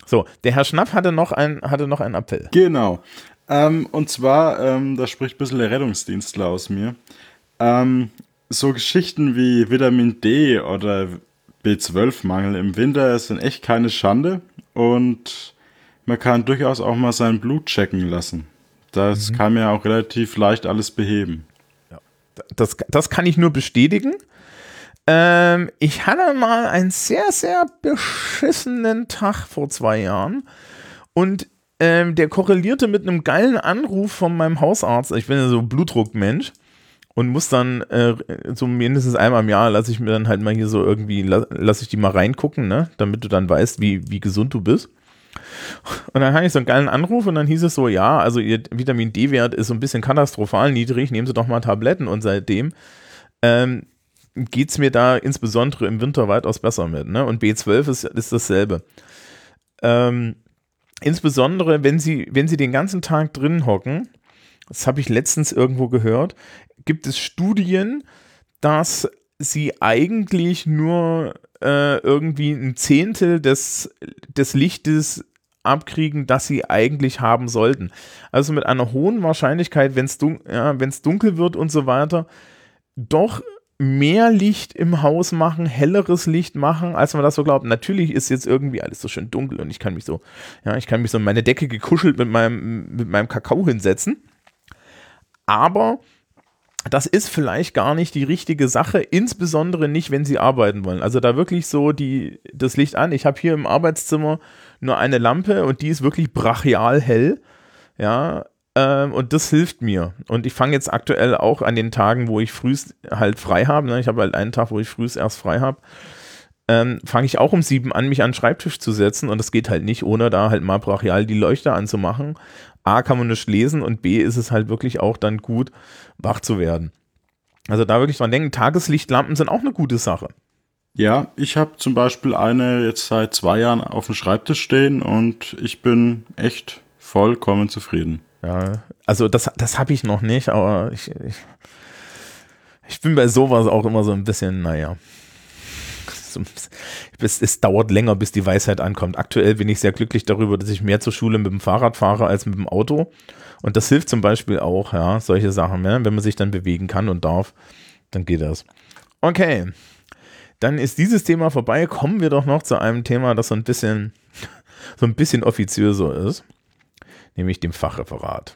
so, der Herr Schnapp hatte noch, ein, hatte noch einen Appell. Genau. Ähm, und zwar, ähm, da spricht ein bisschen der Rettungsdienstler aus mir. Ähm, so Geschichten wie Vitamin D oder B12-Mangel im Winter sind echt keine Schande und man kann durchaus auch mal sein Blut checken lassen. Das kann man ja auch relativ leicht alles beheben. Das, das kann ich nur bestätigen. Ähm, ich hatte mal einen sehr, sehr beschissenen Tag vor zwei Jahren und ähm, der korrelierte mit einem geilen Anruf von meinem Hausarzt. Ich bin ja so Blutdruckmensch und muss dann äh, so einmal im Jahr lasse ich mir dann halt mal hier so irgendwie, la, lasse ich die mal reingucken, ne, damit du dann weißt, wie, wie gesund du bist. Und dann hatte ich so einen geilen Anruf und dann hieß es so, ja, also ihr Vitamin D-Wert ist so ein bisschen katastrophal niedrig, nehmen Sie doch mal Tabletten und seitdem ähm, geht es mir da insbesondere im Winter weitaus besser mit. Ne? Und B12 ist, ist dasselbe. Ähm, insbesondere, wenn Sie, wenn Sie den ganzen Tag drin hocken, das habe ich letztens irgendwo gehört, gibt es Studien, dass Sie eigentlich nur äh, irgendwie ein Zehntel des, des Lichtes abkriegen, das sie eigentlich haben sollten. Also mit einer hohen Wahrscheinlichkeit, wenn es dun ja, dunkel wird und so weiter, doch mehr Licht im Haus machen, helleres Licht machen, als man das so glaubt. Natürlich ist jetzt irgendwie alles so schön dunkel und ich kann mich so, ja, ich kann mich so in meine Decke gekuschelt mit meinem, mit meinem Kakao hinsetzen. Aber das ist vielleicht gar nicht die richtige Sache, insbesondere nicht, wenn sie arbeiten wollen. Also da wirklich so die, das Licht an. Ich habe hier im Arbeitszimmer nur eine Lampe und die ist wirklich brachial hell. Ja, ähm, und das hilft mir. Und ich fange jetzt aktuell auch an den Tagen, wo ich frühst halt frei habe. Ne? Ich habe halt einen Tag, wo ich frühst erst frei habe. Ähm, fange ich auch um sieben an, mich an den Schreibtisch zu setzen. Und das geht halt nicht, ohne da halt mal brachial die Leuchte anzumachen. A, kann man nicht lesen und B, ist es halt wirklich auch dann gut, wach zu werden. Also da wirklich dran denken, Tageslichtlampen sind auch eine gute Sache. Ja, ich habe zum Beispiel eine jetzt seit zwei Jahren auf dem Schreibtisch stehen und ich bin echt vollkommen zufrieden. Ja, also das, das habe ich noch nicht, aber ich, ich, ich bin bei sowas auch immer so ein bisschen, naja. Es, es, dauert länger, bis die Weisheit ankommt. Aktuell bin ich sehr glücklich darüber, dass ich mehr zur Schule mit dem Fahrrad fahre als mit dem Auto. Und das hilft zum Beispiel auch, ja, solche Sachen, ja, wenn man sich dann bewegen kann und darf, dann geht das. Okay, dann ist dieses Thema vorbei. Kommen wir doch noch zu einem Thema, das so ein bisschen, so ein bisschen offiziöser ist, nämlich dem Fachreferat.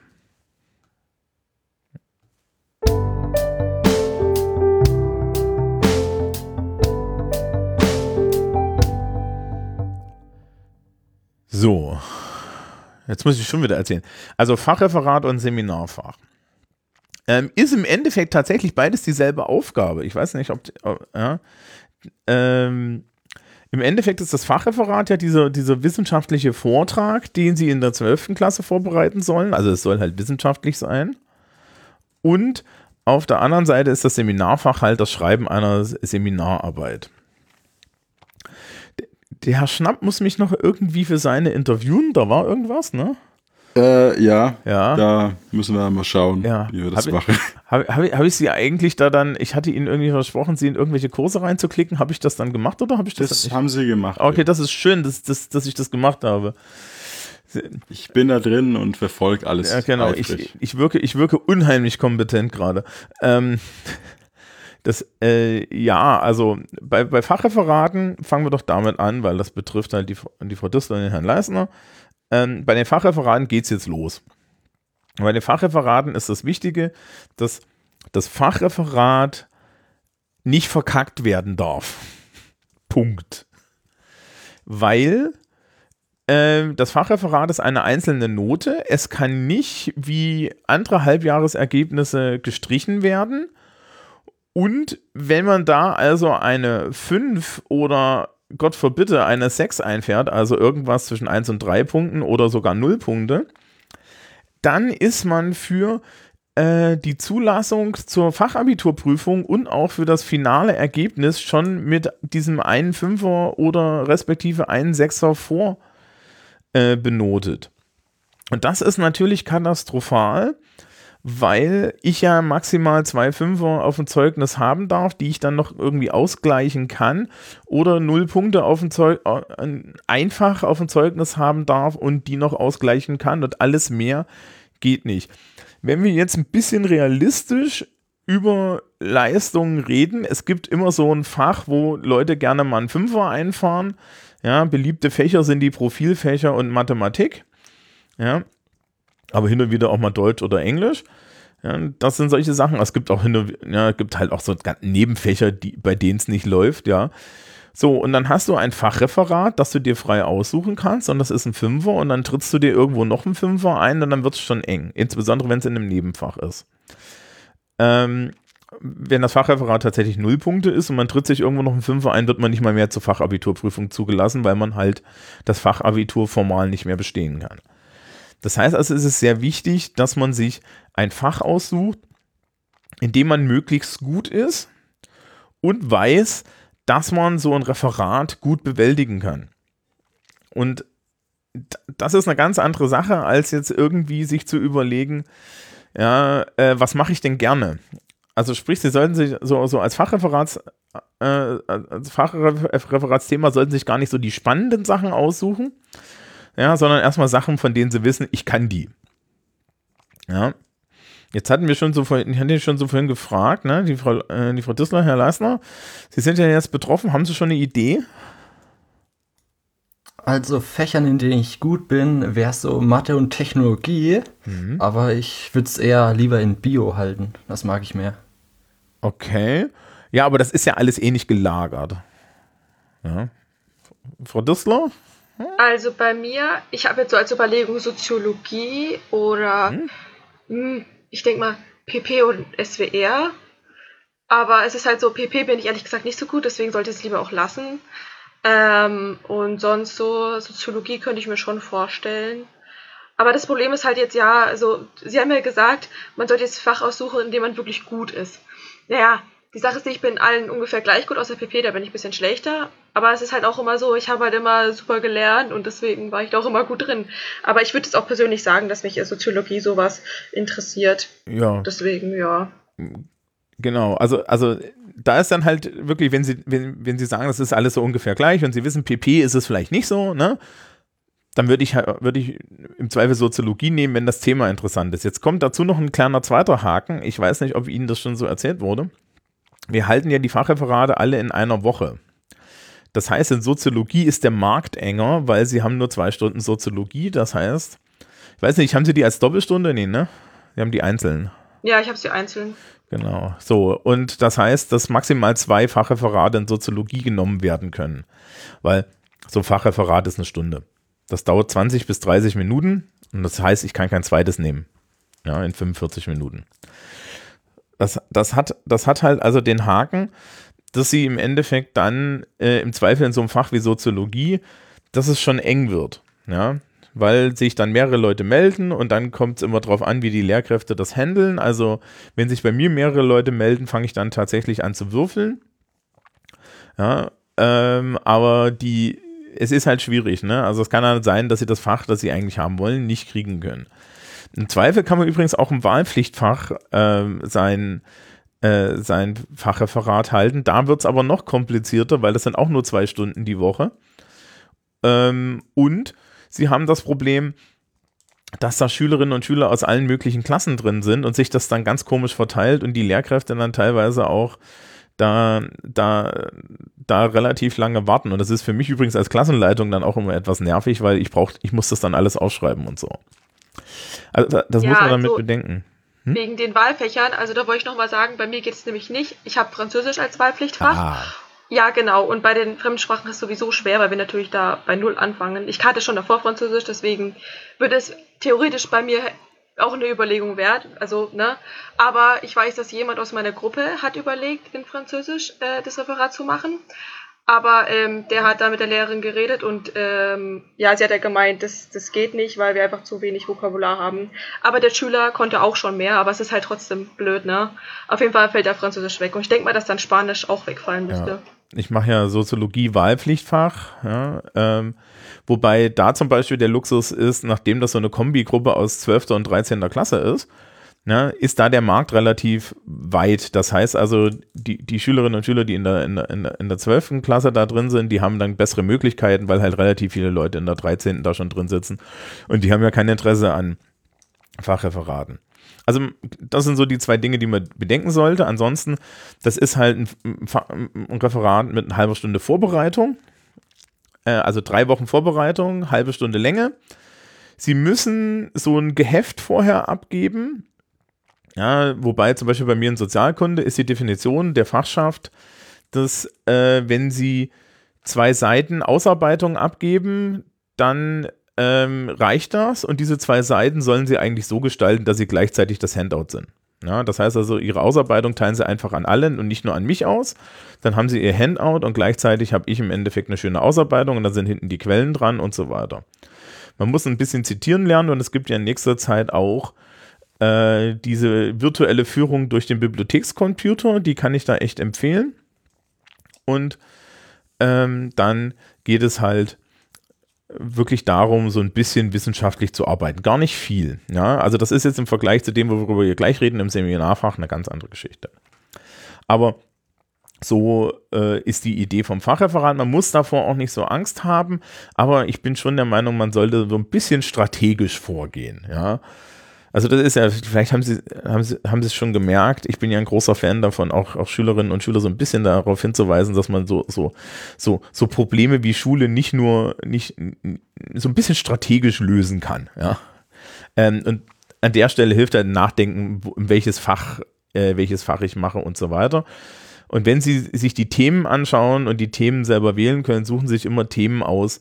So, jetzt muss ich schon wieder erzählen. Also Fachreferat und Seminarfach. Ähm, ist im Endeffekt tatsächlich beides dieselbe Aufgabe. Ich weiß nicht, ob, ob ja, ähm, im Endeffekt ist das Fachreferat ja dieser, dieser wissenschaftliche Vortrag, den Sie in der 12. Klasse vorbereiten sollen. Also es soll halt wissenschaftlich sein. Und auf der anderen Seite ist das Seminarfach halt das Schreiben einer Seminararbeit der Herr Schnapp muss mich noch irgendwie für seine interviewen. Da war irgendwas, ne? Äh, ja, ja. Da müssen wir mal schauen, ja. wie wir das hab machen. Habe hab, hab ich sie eigentlich da dann, ich hatte ihnen irgendwie versprochen, sie in irgendwelche Kurse reinzuklicken. Habe ich das dann gemacht oder habe ich das? Das haben sie gemacht. Okay, ja. das ist schön, dass, dass, dass ich das gemacht habe. Ich bin da drin und verfolge alles. Ja, genau. Ich, ich, wirke, ich wirke unheimlich kompetent gerade. Ähm, das, äh, ja, also bei, bei Fachreferaten fangen wir doch damit an, weil das betrifft halt die, die Frau Düssler und den Herrn Leisner. Ähm, bei den Fachreferaten geht es jetzt los. Bei den Fachreferaten ist das Wichtige, dass das Fachreferat nicht verkackt werden darf. Punkt. Weil äh, das Fachreferat ist eine einzelne Note. Es kann nicht wie andere Halbjahresergebnisse gestrichen werden und wenn man da also eine 5 oder Gott verbitte eine 6 einfährt, also irgendwas zwischen 1 und 3 Punkten oder sogar 0 Punkte, dann ist man für äh, die Zulassung zur Fachabiturprüfung und auch für das finale Ergebnis schon mit diesem einen Fünfer oder respektive einen Sechser vor äh, benotet. Und das ist natürlich katastrophal, weil ich ja maximal zwei Fünfer auf dem Zeugnis haben darf, die ich dann noch irgendwie ausgleichen kann oder null Punkte auf dem Zeug äh, einfach auf dem Zeugnis haben darf und die noch ausgleichen kann und alles mehr geht nicht. Wenn wir jetzt ein bisschen realistisch über Leistungen reden, es gibt immer so ein Fach, wo Leute gerne mal einen Fünfer einfahren. Ja, beliebte Fächer sind die Profilfächer und Mathematik. Ja, aber hin und wieder auch mal Deutsch oder Englisch. Ja, das sind solche Sachen. Es gibt auch hin und, ja, gibt halt auch so Nebenfächer, die, bei denen es nicht läuft, ja. So, und dann hast du ein Fachreferat, das du dir frei aussuchen kannst, und das ist ein Fünfer, und dann trittst du dir irgendwo noch einen Fünfer ein, und dann wird es schon eng. Insbesondere, wenn es in einem Nebenfach ist. Ähm, wenn das Fachreferat tatsächlich null Punkte ist und man tritt sich irgendwo noch einen Fünfer ein, wird man nicht mal mehr zur Fachabiturprüfung zugelassen, weil man halt das Fachabitur formal nicht mehr bestehen kann. Das heißt also, es ist sehr wichtig, dass man sich ein Fach aussucht, in dem man möglichst gut ist und weiß, dass man so ein Referat gut bewältigen kann. Und das ist eine ganz andere Sache, als jetzt irgendwie sich zu überlegen, ja, äh, was mache ich denn gerne? Also sprich, Sie sollten sich so, so als Fachreferats, äh, als Fachreferatsthema sollten sich gar nicht so die spannenden Sachen aussuchen, ja, sondern erstmal Sachen, von denen sie wissen, ich kann die. Ja. Jetzt hatten wir schon so vorhin, ich hatte schon so vorhin gefragt, ne, die Frau, äh, die Frau Dissler, Herr Leisner, Sie sind ja jetzt betroffen, haben Sie schon eine Idee? Also Fächern, in denen ich gut bin, wäre so Mathe und Technologie, mhm. aber ich würde es eher lieber in Bio halten. Das mag ich mehr. Okay. Ja, aber das ist ja alles ähnlich eh gelagert. Ja. Frau Dissler? Also bei mir, ich habe jetzt so als Überlegung Soziologie oder hm. hm ich denke mal PP und SWR. Aber es ist halt so, PP bin ich ehrlich gesagt nicht so gut, deswegen sollte ich es lieber auch lassen. Ähm, und sonst so Soziologie könnte ich mir schon vorstellen. Aber das Problem ist halt jetzt ja, also Sie haben ja gesagt, man sollte jetzt Fach aussuchen, in dem man wirklich gut ist. naja, die Sache ist, ich bin allen ungefähr gleich gut, außer PP, da bin ich ein bisschen schlechter. Aber es ist halt auch immer so, ich habe halt immer super gelernt und deswegen war ich da auch immer gut drin. Aber ich würde jetzt auch persönlich sagen, dass mich Soziologie sowas interessiert. Ja. Deswegen, ja. Genau, also, also da ist dann halt wirklich, wenn Sie, wenn, wenn Sie sagen, das ist alles so ungefähr gleich und Sie wissen, PP ist es vielleicht nicht so, ne? Dann würde ich, würde ich im Zweifel Soziologie nehmen, wenn das Thema interessant ist. Jetzt kommt dazu noch ein kleiner zweiter Haken. Ich weiß nicht, ob Ihnen das schon so erzählt wurde. Wir halten ja die Fachreferate alle in einer Woche. Das heißt, in Soziologie ist der Markt enger, weil Sie haben nur zwei Stunden Soziologie. Das heißt, ich weiß nicht, haben Sie die als Doppelstunde? Nee, ne? Sie haben die einzeln. Ja, ich habe sie einzeln. Genau. So, und das heißt, dass maximal zwei Fachreferate in Soziologie genommen werden können. Weil so ein Fachreferat ist eine Stunde. Das dauert 20 bis 30 Minuten und das heißt, ich kann kein zweites nehmen. Ja, in 45 Minuten. Das, das, hat, das hat halt also den Haken, dass sie im Endeffekt dann äh, im Zweifel in so einem Fach wie Soziologie, dass es schon eng wird. Ja, weil sich dann mehrere Leute melden und dann kommt es immer darauf an, wie die Lehrkräfte das handeln. Also wenn sich bei mir mehrere Leute melden, fange ich dann tatsächlich an zu würfeln. Ja, ähm, aber die, es ist halt schwierig, ne? Also es kann halt sein, dass sie das Fach, das sie eigentlich haben wollen, nicht kriegen können. Im Zweifel kann man übrigens auch im Wahlpflichtfach äh, sein, äh, sein Fachreferat halten. Da wird es aber noch komplizierter, weil das sind auch nur zwei Stunden die Woche. Ähm, und sie haben das Problem, dass da Schülerinnen und Schüler aus allen möglichen Klassen drin sind und sich das dann ganz komisch verteilt und die Lehrkräfte dann teilweise auch da, da, da relativ lange warten. Und das ist für mich übrigens als Klassenleitung dann auch immer etwas nervig, weil ich brauche, ich muss das dann alles ausschreiben und so. Also das ja, muss man damit also bedenken. Hm? Wegen den Wahlfächern, also da wollte ich nochmal sagen, bei mir geht es nämlich nicht. Ich habe Französisch als Wahlpflichtfach. Ah. Ja, genau. Und bei den Fremdsprachen ist es sowieso schwer, weil wir natürlich da bei Null anfangen. Ich kannte schon davor Französisch, deswegen würde es theoretisch bei mir auch eine Überlegung wert. Also, ne? Aber ich weiß, dass jemand aus meiner Gruppe hat überlegt, in Französisch äh, das Referat zu machen. Aber ähm, der hat da mit der Lehrerin geredet und ähm, ja, sie hat ja gemeint, das, das geht nicht, weil wir einfach zu wenig Vokabular haben. Aber der Schüler konnte auch schon mehr, aber es ist halt trotzdem blöd, ne? Auf jeden Fall fällt der Französisch weg. Und ich denke mal, dass dann Spanisch auch wegfallen müsste. Ja. Ich mache ja Soziologie Wahlpflichtfach, ja, ähm, wobei da zum Beispiel der Luxus ist, nachdem das so eine Kombigruppe aus 12. und 13. Klasse ist, ne, ist da der Markt relativ weit. Das heißt also, die, die Schülerinnen und Schüler, die in der, in, der, in der 12. Klasse da drin sind, die haben dann bessere Möglichkeiten, weil halt relativ viele Leute in der 13. da schon drin sitzen. Und die haben ja kein Interesse an Fachreferaten. Also das sind so die zwei Dinge, die man bedenken sollte. Ansonsten, das ist halt ein, ein Referat mit einer halben Stunde Vorbereitung. Äh, also drei Wochen Vorbereitung, halbe Stunde Länge. Sie müssen so ein Geheft vorher abgeben, ja, wobei zum Beispiel bei mir in Sozialkunde ist die Definition der Fachschaft, dass äh, wenn Sie zwei Seiten Ausarbeitung abgeben, dann ähm, reicht das und diese zwei Seiten sollen Sie eigentlich so gestalten, dass sie gleichzeitig das Handout sind. Ja, das heißt also, Ihre Ausarbeitung teilen Sie einfach an allen und nicht nur an mich aus. Dann haben Sie Ihr Handout und gleichzeitig habe ich im Endeffekt eine schöne Ausarbeitung und dann sind hinten die Quellen dran und so weiter. Man muss ein bisschen zitieren lernen und es gibt ja in nächster Zeit auch äh, diese virtuelle Führung durch den Bibliothekscomputer, die kann ich da echt empfehlen. Und ähm, dann geht es halt wirklich darum, so ein bisschen wissenschaftlich zu arbeiten. Gar nicht viel. Ja? Also das ist jetzt im Vergleich zu dem, worüber wir gleich reden, im Seminarfach eine ganz andere Geschichte. Aber so äh, ist die Idee vom Fachreferat. Man muss davor auch nicht so Angst haben, aber ich bin schon der Meinung, man sollte so ein bisschen strategisch vorgehen. Ja? Also das ist ja, vielleicht haben Sie, haben Sie, haben Sie es schon gemerkt, ich bin ja ein großer Fan davon, auch, auch Schülerinnen und Schüler so ein bisschen darauf hinzuweisen, dass man so, so, so, so Probleme wie Schule nicht nur, nicht, so ein bisschen strategisch lösen kann, ja. Ähm, und an der Stelle hilft halt Nachdenken, welches Fach, äh, welches Fach ich mache und so weiter. Und wenn Sie sich die Themen anschauen und die Themen selber wählen können, suchen Sie sich immer Themen aus,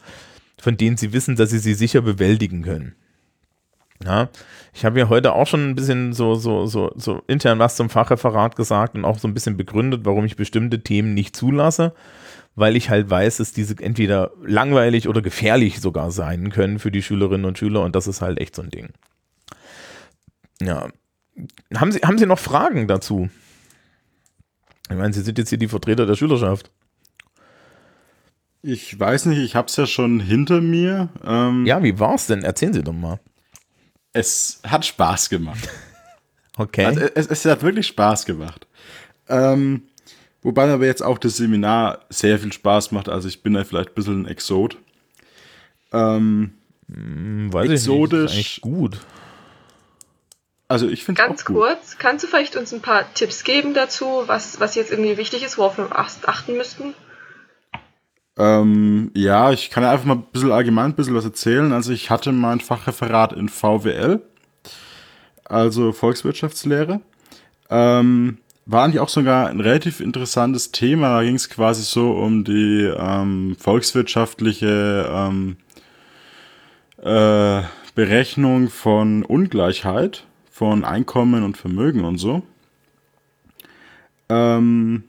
von denen Sie wissen, dass Sie sie sicher bewältigen können. Ja, ich habe ja heute auch schon ein bisschen so, so, so, so intern was zum Fachreferat gesagt und auch so ein bisschen begründet, warum ich bestimmte Themen nicht zulasse, weil ich halt weiß, dass diese entweder langweilig oder gefährlich sogar sein können für die Schülerinnen und Schüler und das ist halt echt so ein Ding. Ja. Haben Sie, haben Sie noch Fragen dazu? Ich meine, Sie sind jetzt hier die Vertreter der Schülerschaft. Ich weiß nicht, ich habe es ja schon hinter mir. Ähm, Ja, wie war's denn? Erzählen Sie doch mal. Es hat Spaß gemacht. Okay. Also es, es hat wirklich Spaß gemacht. Ähm, wobei aber jetzt auch das Seminar sehr viel Spaß macht. Also ich bin da vielleicht ein bisschen ein Exot. Ähm, Hm, Weiß exotisch. ich nicht. Ist eigentlich gut. also ich finde Ganz kurz, kannst du vielleicht uns ein paar Tipps geben dazu, was, was jetzt irgendwie wichtig ist, worauf wir ach- achten müssten? Ähm, ja, ich kann einfach mal ein bisschen allgemein ein bisschen was erzählen. Also ich hatte mein Fachreferat in VWL, also Volkswirtschaftslehre. Ähm, war eigentlich auch sogar ein relativ interessantes Thema. Da ging es quasi so um die ähm, volkswirtschaftliche ähm, äh, Berechnung von Ungleichheit, von Einkommen und Vermögen und so. Ähm,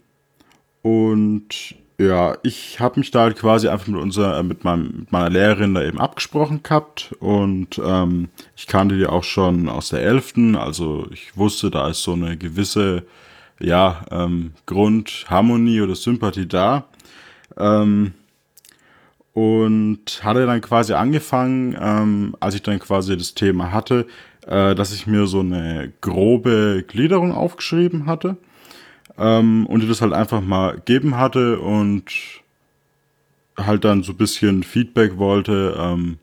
und ja, ich habe mich da halt quasi einfach mit unserer, äh, mit, meinem, mit meiner Lehrerin da eben abgesprochen gehabt und ähm, ich kannte die auch schon aus der 11., also ich wusste, da ist so eine gewisse, ja, ähm, Grundharmonie oder Sympathie da. Ähm, und hatte dann quasi angefangen, ähm, als ich dann quasi das Thema hatte, äh, dass ich mir so eine grobe Gliederung aufgeschrieben hatte ähm, und die das halt einfach mal geben hatte und halt dann so ein bisschen Feedback wollte. Ähm,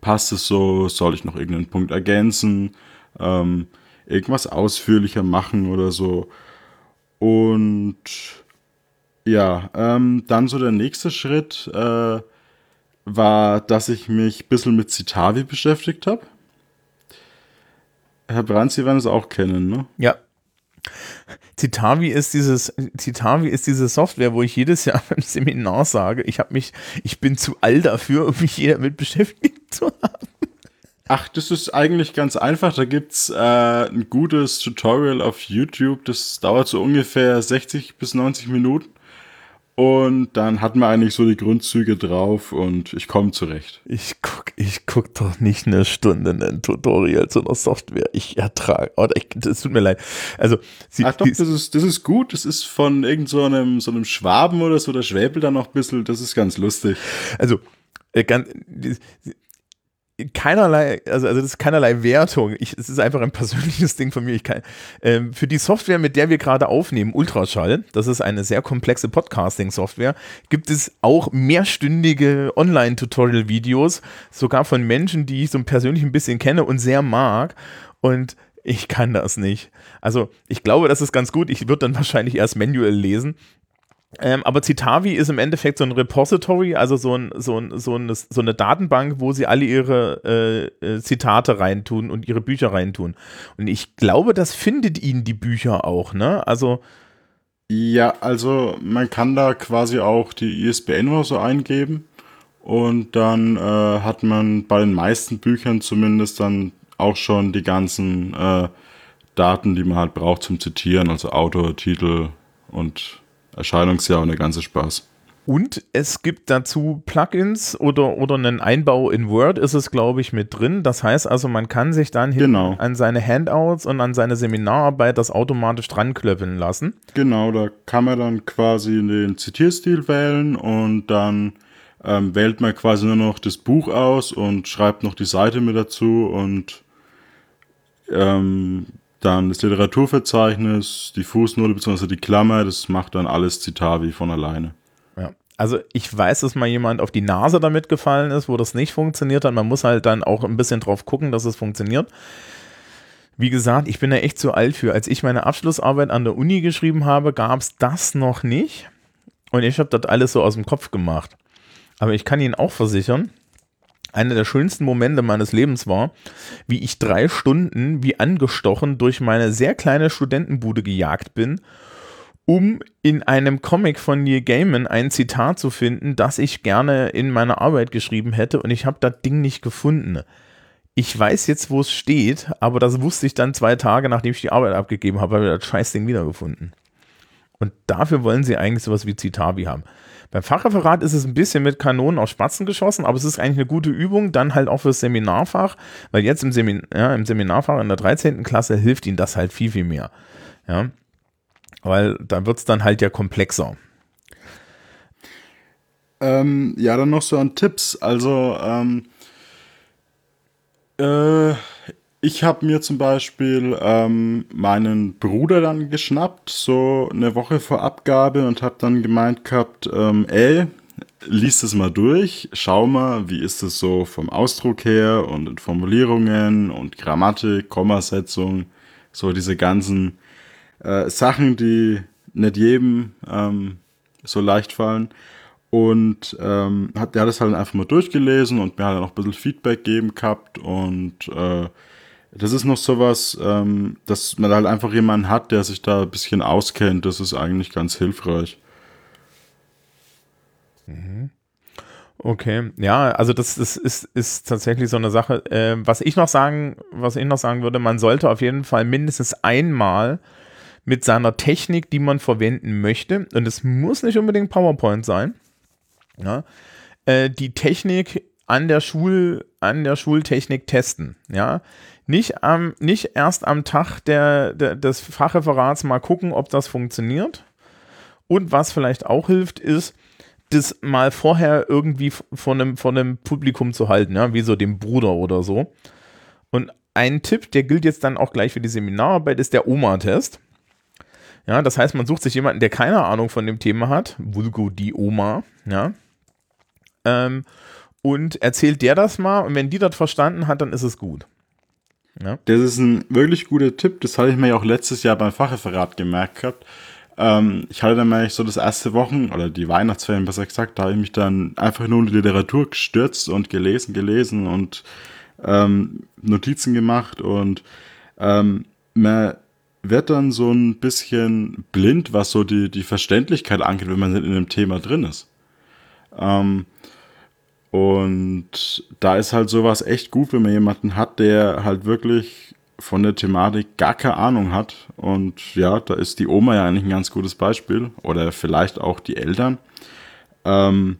passt es so? Soll ich noch irgendeinen Punkt ergänzen? Ähm, irgendwas ausführlicher machen oder so? Und ja, ähm, dann so der nächste Schritt äh, war, dass ich mich ein bisschen mit Citavi beschäftigt habe. Herr Brandt, Sie werden es auch kennen, ne? Ja. Citavi ist dieses Citavi ist diese Software, wo ich jedes Jahr beim Seminar sage, ich habe mich, ich bin zu alt dafür, um mich hier damit beschäftigt zu haben. Ach, das ist eigentlich ganz einfach. Da gibt's äh, ein gutes Tutorial auf YouTube. Das dauert so ungefähr 60 bis 90 Minuten. Und dann hat man eigentlich so die Grundzüge drauf und ich komme zurecht. Ich guck, ich guck doch nicht eine Stunde ein Tutorial zu einer Software. Ich ertrage, ich, das tut mir leid. Also, sie, Ach doch, das ist, das ist gut. Das ist von irgend so einem, so einem Schwaben oder so. Der schwäbelt da noch ein bisschen. Das ist ganz lustig. also, äh, ganz, keinerlei, also, also das ist keinerlei Wertung. Ich, es ist einfach ein persönliches Ding von mir. Ich kann, ähm, für die Software, mit der wir gerade aufnehmen, Ultraschall, das ist eine sehr komplexe Podcasting-Software, gibt es auch mehrstündige Online-Tutorial-Videos, sogar von Menschen, die ich so persönlich ein bisschen kenne und sehr mag. Und ich kann das nicht. Also, ich glaube, das ist ganz gut. Ich würde dann wahrscheinlich erst manuell lesen. Ähm, aber Citavi ist im Endeffekt so ein Repository, also so, ein, so, ein, so, eine, so eine Datenbank, wo sie alle ihre äh, äh, Zitate reintun und ihre Bücher reintun. Und ich glaube, das findet ihnen die Bücher auch, ne? Also, Ja, also man kann da quasi auch die ISBN oder so eingeben. Und dann äh, hat man bei den meisten Büchern zumindest dann auch schon die ganzen äh, Daten, die man halt braucht zum Zitieren, also Autor, Titel und Erscheinungsjahr und der ganze Spaß. und es gibt dazu Plugins oder, oder einen Einbau in Word ist es, glaube ich, mit drin. Das heißt also, man kann sich dann Genau. an seine Handouts und an seine Seminararbeit das automatisch dranklöppeln lassen. Genau, da kann man dann quasi den Zitierstil wählen und dann ähm, wählt man quasi nur noch das Buch aus und schreibt noch die Seite mit dazu und ähm, dann das Literaturverzeichnis, die Fußnote bzw. die Klammer, das macht dann alles Citavi von alleine. Ja. Also ich weiß, dass mal jemand auf die Nase damit gefallen ist, wo das nicht funktioniert hat. Man muss halt dann auch ein bisschen drauf gucken, dass es funktioniert. Wie gesagt, ich bin da echt zu alt für. Als ich meine Abschlussarbeit an der Uni geschrieben habe, gab es das noch nicht. Und ich habe das alles so aus dem Kopf gemacht. Aber ich kann Ihnen auch versichern, einer der schönsten Momente meines Lebens war, wie ich drei Stunden wie angestochen durch meine sehr kleine Studentenbude gejagt bin, um in einem Comic von Neil Gaiman ein Zitat zu finden, das ich gerne in meiner Arbeit geschrieben hätte und ich habe das Ding nicht gefunden. Ich weiß jetzt, wo es steht, aber das wusste ich dann zwei Tage, nachdem ich die Arbeit abgegeben habe, habe ich das Scheißding wiedergefunden. Und dafür wollen sie eigentlich sowas wie Citavi haben. Beim Fachreferat ist es ein bisschen mit Kanonen auf Spatzen geschossen, aber es ist eigentlich eine gute Übung, dann halt auch fürs Seminarfach, weil jetzt im, Semin ja, im Seminarfach in der 13. Klasse hilft ihnen das halt viel, viel mehr. Ja. weil da wird es dann halt ja komplexer. Ähm, ja, dann noch so an Tipps. Also, ähm, äh, ich habe mir zum Beispiel ähm, meinen Bruder dann geschnappt, so eine Woche vor Abgabe und habe dann gemeint gehabt, ähm, ey, lies es mal durch, schau mal, wie ist es so vom Ausdruck her und in Formulierungen und Grammatik, Kommasetzung, so diese ganzen äh, Sachen, die nicht jedem ähm, so leicht fallen. Und ähm, hat, der hat das halt einfach mal durchgelesen und mir hat dann auch ein bisschen Feedback gegeben gehabt. Und äh, das ist noch sowas, ähm, dass man halt einfach jemanden hat, der sich da ein bisschen auskennt. Das ist eigentlich ganz hilfreich. Mhm. Okay, ja, also das, das ist, ist tatsächlich so eine Sache. Äh, was ich noch sagen, was ich noch sagen würde, man sollte auf jeden Fall mindestens einmal mit seiner Technik, die man verwenden möchte, und es muss nicht unbedingt PowerPoint sein, ja, äh, die Technik an der Schul, an der Schultechnik testen, ja. Nicht, am, nicht erst am Tag der, der, des Fachreferats mal gucken, ob das funktioniert. Und was vielleicht auch hilft, ist, das mal vorher irgendwie von einem, von einem Publikum zu halten, ja, wie so dem Bruder oder so. Und ein Tipp, der gilt jetzt dann auch gleich für die Seminararbeit, ist der Oma-Test. Ja, das heißt, man sucht sich jemanden, der keine Ahnung von dem Thema hat, vulgo die Oma, ja, ähm, und erzählt der das mal und wenn die das verstanden hat, dann ist es gut. Ja. Das ist ein wirklich guter Tipp, das hatte ich mir ja auch letztes Jahr beim Fachreferat gemerkt gehabt. Ähm, ich hatte dann mal so das erste Wochen oder die Weihnachtsferien besser gesagt, da habe ich mich dann einfach nur in die Literatur gestürzt und gelesen, gelesen und ähm, Notizen gemacht und ähm, man wird dann so ein bisschen blind, was so die, die Verständlichkeit angeht, wenn man in einem Thema drin ist. Ähm, und da ist halt sowas echt gut, wenn man jemanden hat, der halt wirklich von der Thematik gar keine Ahnung hat. Und ja, da ist die Oma ja eigentlich ein ganz gutes Beispiel. Oder vielleicht auch die Eltern. Ähm,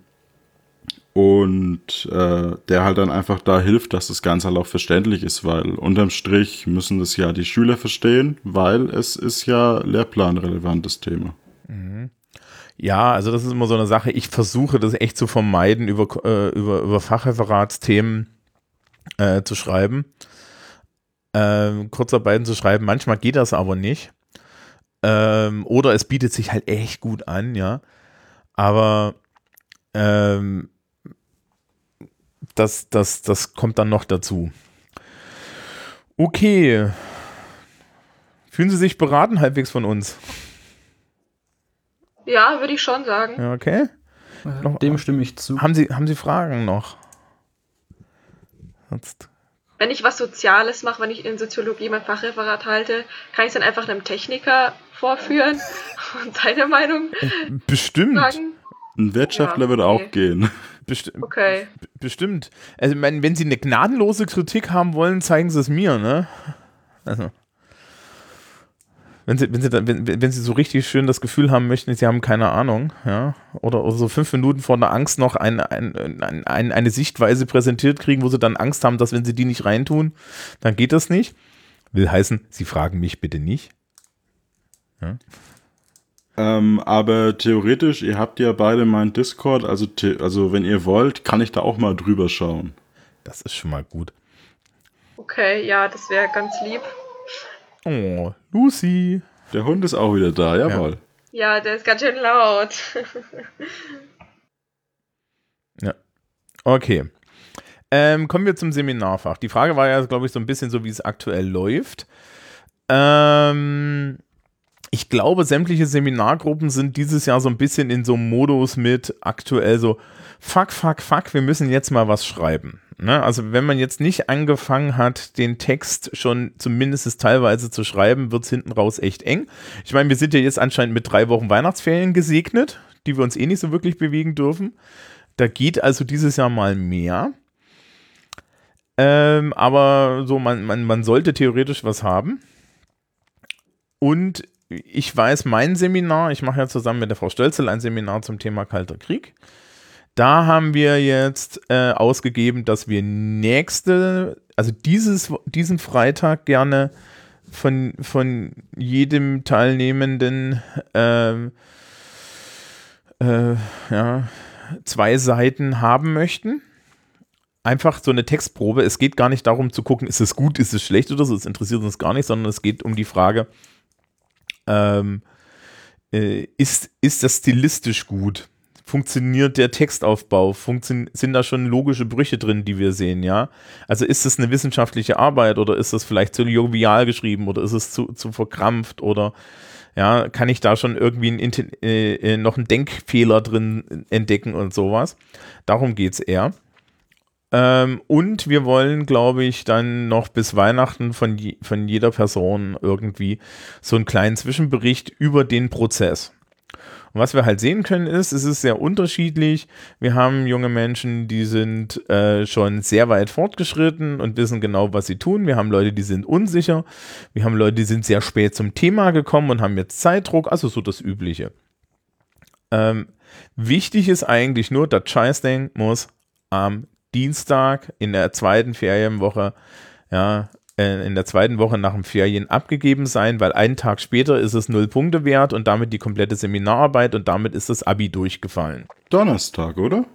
und äh, der halt dann einfach da hilft, dass das Ganze halt auch verständlich ist, weil unterm Strich müssen das ja die Schüler verstehen, weil es ist ja lehrplanrelevantes Thema. Mhm. Ja, also das ist immer so eine Sache. Ich versuche das echt zu vermeiden, über, äh, über, über Fachreferatsthemen äh, zu schreiben, äh, Kurzarbeiten zu schreiben. Manchmal geht das aber nicht. Ähm, oder es bietet sich halt echt gut an, ja. Aber ähm, das, das, das kommt dann noch dazu. Okay. Fühlen Sie sich beraten halbwegs von uns? Ja, würde ich schon sagen. Okay. Noch, Dem stimme ich zu. Haben Sie, haben Sie Fragen noch? Sonst. Wenn ich was Soziales mache, wenn ich in Soziologie mein Fachreferat halte, kann ich es dann einfach einem Techniker vorführen und seine Meinung Bestimmt. sagen. Ein Wirtschaftler ja, würde okay. auch gehen. Besti okay. Bestimmt. Also, ich meine, wenn Sie eine gnadenlose Kritik haben wollen, zeigen Sie es mir, ne? Also wenn sie, wenn sie, wenn, wenn sie so richtig schön das Gefühl haben möchten, sie haben keine Ahnung, ja, oder, oder so fünf Minuten vor der Angst noch ein, ein, ein, eine Sichtweise präsentiert kriegen, wo sie dann Angst haben, dass wenn sie die nicht reintun, dann geht das nicht. Will heißen, sie fragen mich bitte nicht. Ja. Ähm, aber theoretisch, ihr habt ja beide meinen Discord, also, also wenn ihr wollt, kann ich da auch mal drüber schauen. Das ist schon mal gut. Okay, ja, das wäre ganz lieb. Oh, Lucy. Der Hund ist auch wieder da, jawohl. Ja, ja der ist ganz schön laut. ja. Okay. Ähm, kommen wir zum Seminarfach. Die Frage war ja, glaube ich, so ein bisschen so, wie es aktuell läuft. Ähm, ich glaube, sämtliche Seminargruppen sind dieses Jahr so ein bisschen in so einem Modus mit aktuell so, fuck, fuck, fuck, wir müssen jetzt mal was schreiben. Ne? Also wenn man jetzt nicht angefangen hat, den Text schon zumindest teilweise zu schreiben, wird es hinten raus echt eng. Ich meine, wir sind ja jetzt anscheinend mit drei Wochen Weihnachtsferien gesegnet, die wir uns eh nicht so wirklich bewegen dürfen. Da geht also dieses Jahr mal mehr. Ähm, aber so, man, man, man sollte theoretisch was haben. Und ich weiß, mein Seminar, ich mache ja zusammen mit der Frau Stölzel ein Seminar zum Thema Kalter Krieg. Da haben wir jetzt äh, ausgegeben, dass wir nächste, also dieses, diesen Freitag gerne von, von jedem Teilnehmenden ähm, äh, ja, zwei Seiten haben möchten. Einfach so eine Textprobe. Es geht gar nicht darum zu gucken, ist es gut, ist es schlecht oder so. Es interessiert uns gar nicht, sondern es geht um die Frage, ähm, äh, ist, ist das stilistisch gut? Funktioniert der Textaufbau? Funktion sind da schon logische Brüche drin, die wir sehen, ja? Also ist es eine wissenschaftliche Arbeit oder ist es vielleicht zu jovial geschrieben oder ist es zu, zu verkrampft oder ja, kann ich da schon irgendwie ein, äh, äh, noch einen Denkfehler drin entdecken und sowas? Darum geht es eher. Ähm, und wir wollen, glaube ich, dann noch bis Weihnachten von, je, von jeder Person irgendwie so einen kleinen Zwischenbericht über den Prozess. Und was wir halt sehen können ist, es ist sehr unterschiedlich. Wir haben junge Menschen, die sind äh, schon sehr weit fortgeschritten und wissen genau, was sie tun. Wir haben Leute, die sind unsicher. Wir haben Leute, die sind sehr spät zum Thema gekommen und haben jetzt Zeitdruck, also so das Übliche. Ähm, wichtig ist eigentlich nur, das Scheißding muss am Dienstag in der zweiten Ferienwoche, ja, äh, in der zweiten Woche nach dem Ferien abgegeben sein, weil einen Tag später ist es null Punkte wert und damit die komplette Seminararbeit und damit ist das Abi durchgefallen. Donnerstag, oder?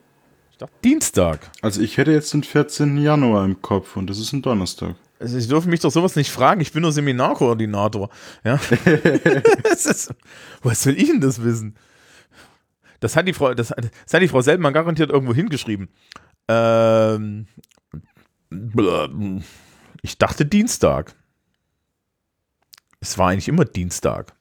Dienstag. Also ich hätte jetzt den 14. Januar im Kopf und das ist ein Donnerstag. Also ich dürfe mich doch sowas nicht fragen, ich bin nur Seminarkoordinator. Ja. ist, was soll ich denn das wissen? Das hat die Frau, das, das hat die Frau Seltmann garantiert irgendwo hingeschrieben. Ähm, ich dachte Dienstag. Es war eigentlich immer Dienstag.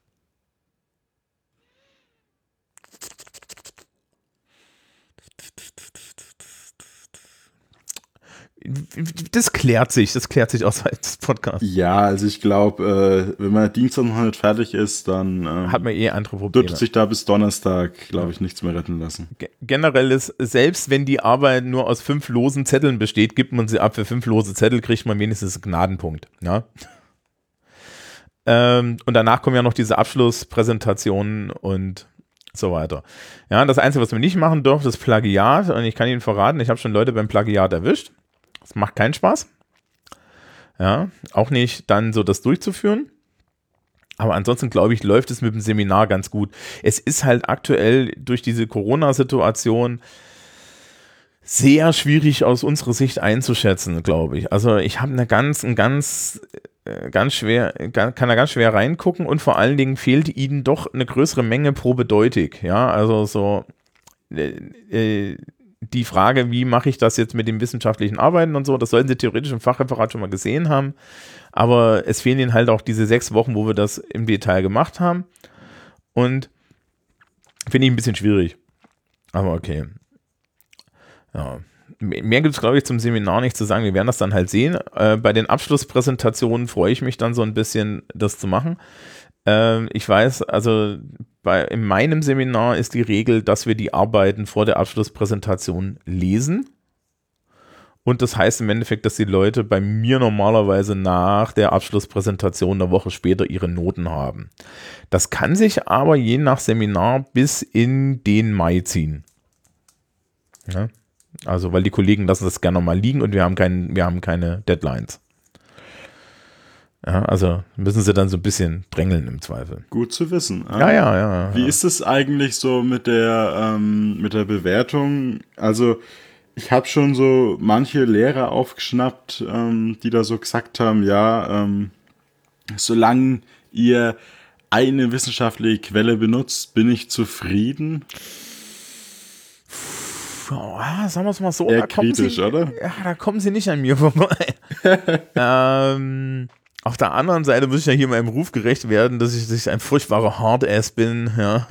Das klärt sich, das klärt sich aus als Podcast. Ja, also ich glaube, äh, wenn man Dienstag noch nicht fertig ist, dann ähm, hat man eh andere Probleme. Wird sich da bis Donnerstag, glaube ich, nichts mehr retten lassen. G generell ist, selbst wenn die Arbeit nur aus fünf losen Zetteln besteht, gibt man sie ab. Für fünf lose Zettel kriegt man wenigstens einen Gnadenpunkt. Ja. ähm, und danach kommen ja noch diese Abschlusspräsentationen und so weiter. Ja, das Einzige, was man nicht machen darf, ist Plagiat. Und ich kann Ihnen verraten, ich habe schon Leute beim Plagiat erwischt. Das macht keinen Spaß. Ja, auch nicht dann so das durchzuführen. Aber ansonsten glaube ich, läuft es mit dem Seminar ganz gut. Es ist halt aktuell durch diese Corona-Situation sehr schwierig aus unserer Sicht einzuschätzen, glaube ich. Also ich habe eine ganz, ein ganz, äh, ganz schwer, kann da ganz schwer reingucken und vor allen Dingen fehlt ihnen doch eine größere Menge probedeutig. Ja, also so äh, äh die Frage, wie mache ich das jetzt mit dem wissenschaftlichen Arbeiten und so, das sollten Sie theoretisch im Fachreferat schon mal gesehen haben. Aber es fehlen Ihnen halt auch diese sechs Wochen, wo wir das im Detail gemacht haben. Und finde ich ein bisschen schwierig. Aber okay. Ja. Mehr gibt es, glaube ich, zum Seminar nicht zu sagen. Wir werden das dann halt sehen. Äh, bei den Abschlusspräsentationen freue ich mich dann so ein bisschen, das zu machen. Ähm, ich weiß, also bei, in meinem Seminar ist die Regel, dass wir die Arbeiten vor der Abschlusspräsentation lesen. Und das heißt im Endeffekt, dass die Leute bei mir normalerweise nach der Abschlusspräsentation eine Woche später ihre Noten haben. Das kann sich aber je nach Seminar bis in den Mai ziehen. Ja? Also, weil die Kollegen lassen das gerne mal liegen und wir haben, kein, wir haben keine Deadlines. Ja, also müssen sie dann so ein bisschen drängeln im Zweifel. Gut zu wissen. Ja, ja, ja. Wie ja. ist es eigentlich so mit der, ähm, mit der Bewertung? Also ich habe schon so manche Lehrer aufgeschnappt, ähm, die da so gesagt haben, ja, ähm, solange ihr eine wissenschaftliche Quelle benutzt, bin ich zufrieden. Oh, sagen wir es mal so. Eher kritisch, sie, oder? Ja, da kommen sie nicht an mir vorbei. ähm, auf der anderen Seite muss ich ja hier meinem Ruf gerecht werden, dass ich, dass ich ein furchtbarer Hardass bin, ja.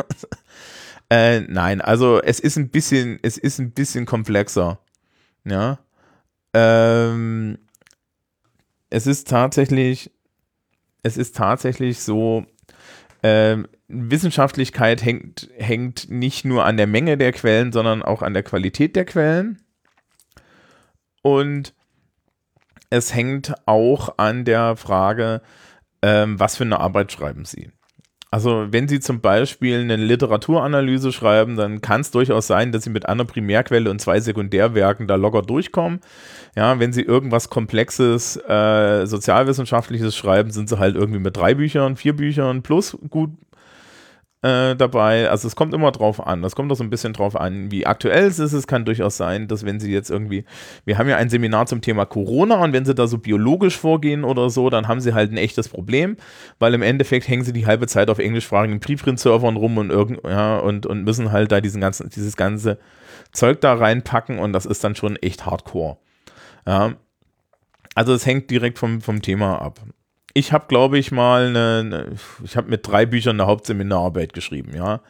äh, nein, also es ist ein bisschen, es ist ein bisschen komplexer. Ja. Ähm, es ist tatsächlich, es ist tatsächlich so, ähm, Wissenschaftlichkeit hängt, hängt nicht nur an der Menge der Quellen, sondern auch an der Qualität der Quellen. Und es hängt auch an der Frage, ähm, was für eine Arbeit schreiben Sie. Also wenn Sie zum Beispiel eine Literaturanalyse schreiben, dann kann es durchaus sein, dass Sie mit einer Primärquelle und zwei Sekundärwerken da locker durchkommen. Ja, wenn Sie irgendwas Komplexes, äh, Sozialwissenschaftliches schreiben, sind Sie halt irgendwie mit drei Büchern, vier Büchern plus gut äh, dabei. Also es kommt immer drauf an. Das kommt doch so ein bisschen drauf an, wie aktuell es ist. Es kann durchaus sein, dass wenn Sie jetzt irgendwie, wir haben ja ein Seminar zum Thema Corona und wenn Sie da so biologisch vorgehen oder so, dann haben Sie halt ein echtes Problem, weil im Endeffekt hängen Sie die halbe Zeit auf englischsprachigen Preprint-Servern rum und, irgend, ja, und, und müssen halt da diesen ganzen, dieses ganze Zeug da reinpacken und das ist dann schon echt hardcore. Ja. Also es hängt direkt vom, vom Thema ab ich habe, glaube ich, mal eine, eine ich habe mit drei Büchern eine Hauptseminararbeit geschrieben, ja.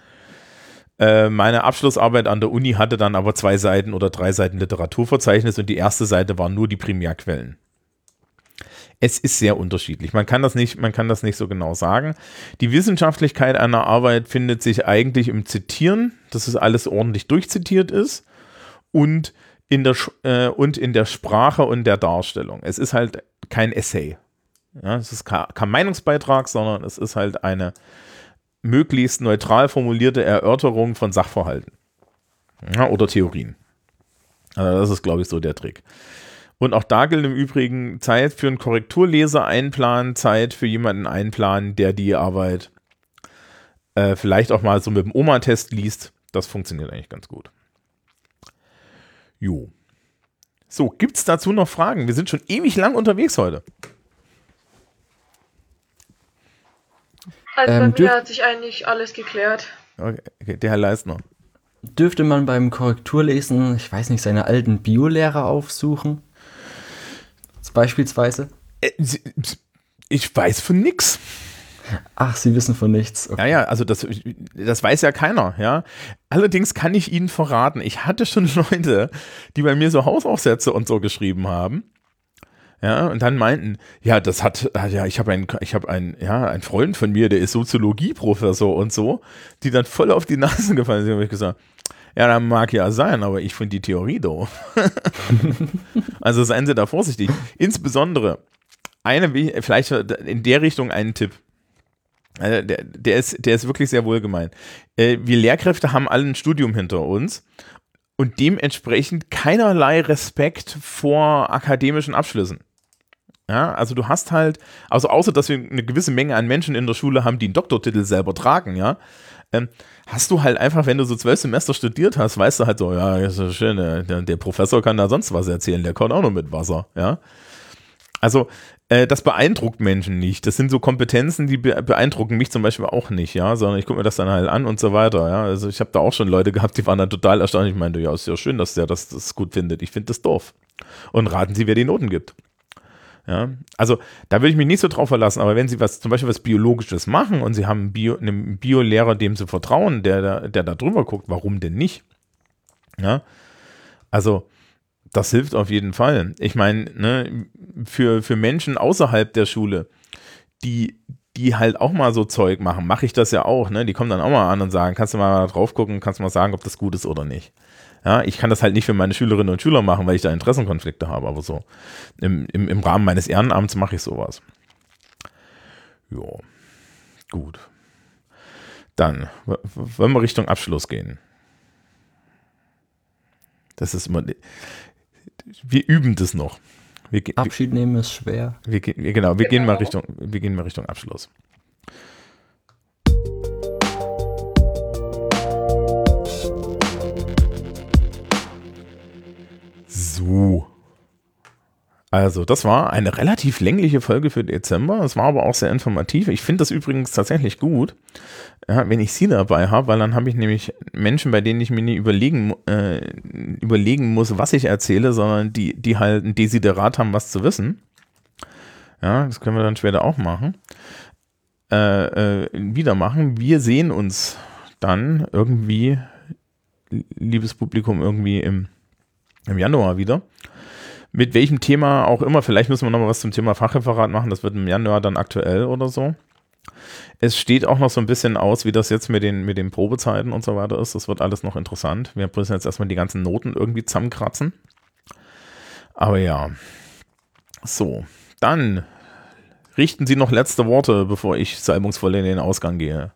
Äh, meine Abschlussarbeit an der Uni hatte dann aber zwei Seiten oder drei Seiten Literaturverzeichnis und die erste Seite waren nur die Primärquellen. Es ist sehr unterschiedlich. Man kann das nicht, man kann das nicht so genau sagen. Die Wissenschaftlichkeit einer Arbeit findet sich eigentlich im Zitieren, dass es alles ordentlich durchzitiert ist und in der, äh, und in der Sprache und der Darstellung. Es ist halt kein Essay. Ja, es ist kein Meinungsbeitrag, sondern es ist halt eine möglichst neutral formulierte Erörterung von Sachverhalten ja, oder Theorien. Also das ist, glaube ich, so der Trick. Und auch da gilt im Übrigen Zeit für einen Korrekturleser einplanen, Zeit für jemanden einplanen, der die Arbeit äh, vielleicht auch mal so mit dem Oma-Test liest. Das funktioniert eigentlich ganz gut. Jo. So, gibt es dazu noch Fragen? Wir sind schon ewig lang unterwegs heute. Also ähm, bei mir hat sich eigentlich alles geklärt. Okay, okay der Herr Leisner. Dürfte man beim Korrekturlesen, ich weiß nicht, seine alten Biolehrer aufsuchen? Beispielsweise? Äh, ich weiß von nichts. Ach, Sie wissen von nichts. Okay. Ja, ja, also das, das weiß ja keiner, ja. Allerdings kann ich Ihnen verraten, ich hatte schon Leute, die bei mir so Hausaufsätze und so geschrieben haben. Ja, und dann meinten, ja, das hat, ja, ich habe einen, ich habe einen, ja, einen Freund von mir, der ist Soziologieprofessor und so, die dann voll auf die Nase gefallen sind, habe ich gesagt, ja, das mag ja sein, aber ich finde die Theorie doof. also seien Sie da vorsichtig. Insbesondere eine, vielleicht in der Richtung einen Tipp. Also der, der, ist, der ist wirklich sehr wohlgemeint. Äh, wir Lehrkräfte haben alle ein Studium hinter uns und dementsprechend keinerlei Respekt vor akademischen Abschlüssen. Ja, also du hast halt, also außer dass wir eine gewisse Menge an Menschen in der Schule haben, die einen Doktortitel selber tragen, ja, ähm, hast du halt einfach, wenn du so zwölf Semester studiert hast, weißt du halt so, ja, ist ja schön, der, der, Professor kann da sonst was erzählen, der kommt auch noch mit Wasser, ja. Also, äh, das beeindruckt Menschen nicht. Das sind so Kompetenzen, die be beeindrucken mich zum Beispiel auch nicht, ja, sondern ich gucke mir das dann halt an und so weiter, ja. Also ich habe da auch schon Leute gehabt, die waren dann total erstaunt. Ich meinte, ja, ist ja schön, dass der das, das gut findet. Ich finde das doof. Und raten Sie, wer die Noten gibt. Ja, also da würde ich mich nicht so drauf verlassen, aber wenn Sie was, zum Beispiel was Biologisches machen und Sie haben einen, Bio, einen Biolehrer, dem Sie vertrauen, der, der da drüber guckt, warum denn nicht? Ja, also das hilft auf jeden Fall. Ich meine, ne, für, für Menschen außerhalb der Schule, die, die halt auch mal so Zeug machen, mache ich das ja auch, ne? Die kommen dann auch mal an und sagen, kannst du mal drauf gucken, kannst du mal sagen, ob das gut ist oder nicht. Ja, ich kann das halt nicht für meine Schülerinnen und Schüler machen, weil ich da Interessenkonflikte habe, aber so im, im, im Rahmen meines Ehrenamts mache ich sowas. Ja, gut. Dann wollen wir Richtung Abschluss gehen. Das ist immer. Wir üben das noch. Wir, Abschied nehmen ist schwer. Wir, genau, wir genau. gehen mal Richtung, wir gehen mal Richtung Abschluss. So. Also, das war eine relativ längliche Folge für Dezember. Es war aber auch sehr informativ. Ich finde das übrigens tatsächlich gut, ja, wenn ich sie dabei habe, weil dann habe ich nämlich Menschen, bei denen ich mir nicht überlegen, äh, überlegen muss, was ich erzähle, sondern die, die halt ein Desiderat haben, was zu wissen. Ja, das können wir dann später auch machen. Äh, äh, wieder machen. Wir sehen uns dann irgendwie, liebes Publikum, irgendwie im im Januar wieder. Mit welchem Thema auch immer, vielleicht müssen wir noch mal was zum Thema Fachreferat machen, das wird im Januar dann aktuell oder so. Es steht auch noch so ein bisschen aus, wie das jetzt mit den, mit den Probezeiten und so weiter ist. Das wird alles noch interessant. Wir müssen jetzt erstmal die ganzen Noten irgendwie zusammenkratzen. Aber ja. So, dann, richten Sie noch letzte Worte, bevor ich salbungsvoll in den Ausgang gehe.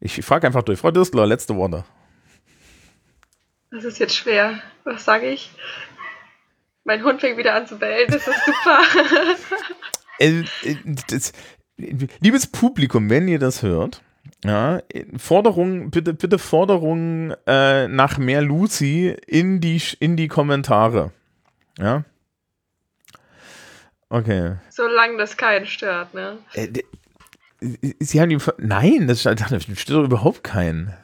Ich frage einfach durch. Frau Dürstler, letzte Worte. Das ist jetzt schwer. Was sage ich? Mein Hund fängt wieder an zu bellen. Das ist super. Äh, äh, das, liebes Publikum, wenn ihr das hört, ja, Forderung, bitte, bitte Forderungen äh, nach mehr Lucy in die, in die Kommentare. Ja. Okay. Solange das keinen stört, ne? Äh, Sie haben die. Nein, das stört doch überhaupt keinen.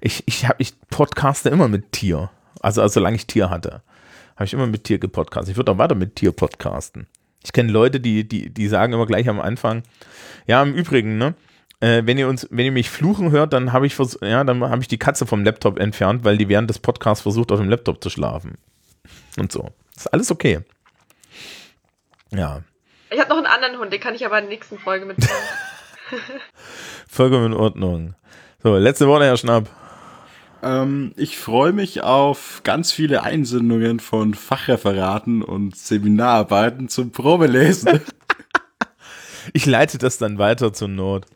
Ich, ich, hab, ich podcaste immer mit Tier. Also, also solange ich Tier hatte. Habe ich immer mit Tier gepodcastet. Ich würde auch weiter mit Tier podcasten. Ich kenne Leute, die, die, die sagen immer gleich am Anfang, ja, im Übrigen, ne? Äh, wenn ihr uns, wenn ihr mich fluchen hört, dann habe ich ja, dann habe ich die Katze vom Laptop entfernt, weil die während des Podcasts versucht, auf dem Laptop zu schlafen. Und so. Ist alles okay. Ja. Ich habe noch einen anderen Hund, den kann ich aber in der nächsten Folge mitnehmen. Vollkommen in Ordnung. So, letzte Worte, Herr Schnapp. Ähm, ich freue mich auf ganz viele Einsendungen von Fachreferaten und Seminararbeiten zum Probelesen. ich leite das dann weiter zur Not.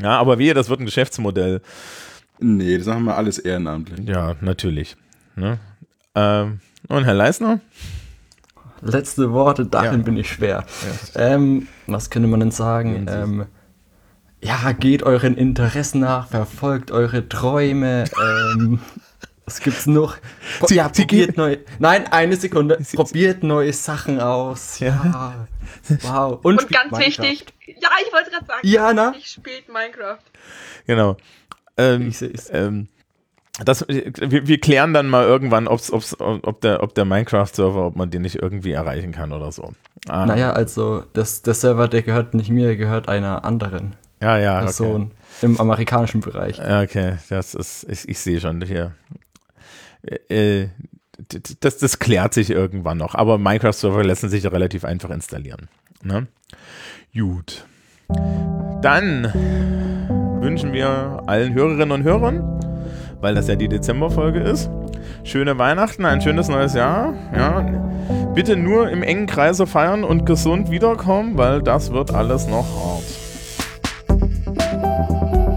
Ja, aber wehe, das wird ein Geschäftsmodell. Nee, das machen wir alles ehrenamtlich. Ja, natürlich. Ne? Ähm, und Herr Leisner? Letzte Worte, darin ja. bin ich schwer. Ja. Ähm, was könnte man denn sagen? Ähm, ja, geht euren Interessen nach, verfolgt eure Träume. ähm, was gibt's noch? Sie, ja, probiert neue. Nein, eine Sekunde. Sie, probiert neue Sachen aus. Ja. Wow. Und, Und ganz Minecraft. wichtig. Ja, ich wollte gerade sagen. Ja, na? Ich spielt Minecraft. Genau. Ähm, ich seh's. Ähm, das, wir, wir, klären dann mal irgendwann, ob's, ob's, ob der, ob der Minecraft-Server, ob man den nicht irgendwie erreichen kann oder so. Ah. Naja, also das, der Server, der gehört nicht mir, der gehört einer anderen. Ja, ja. Okay. im amerikanischen Bereich. Okay, das ist, ich, ich sehe schon hier. Äh, das, das klärt sich irgendwann noch, aber Minecraft-Server lassen sich relativ einfach installieren. Ne? Gut. Dann wünschen wir allen Hörerinnen und Hörern, weil das ja die Dezemberfolge ist, schöne Weihnachten, ein schönes neues Jahr. Ja. Bitte nur im engen Kreise feiern und gesund wiederkommen, weil das wird alles noch hart. Thank you.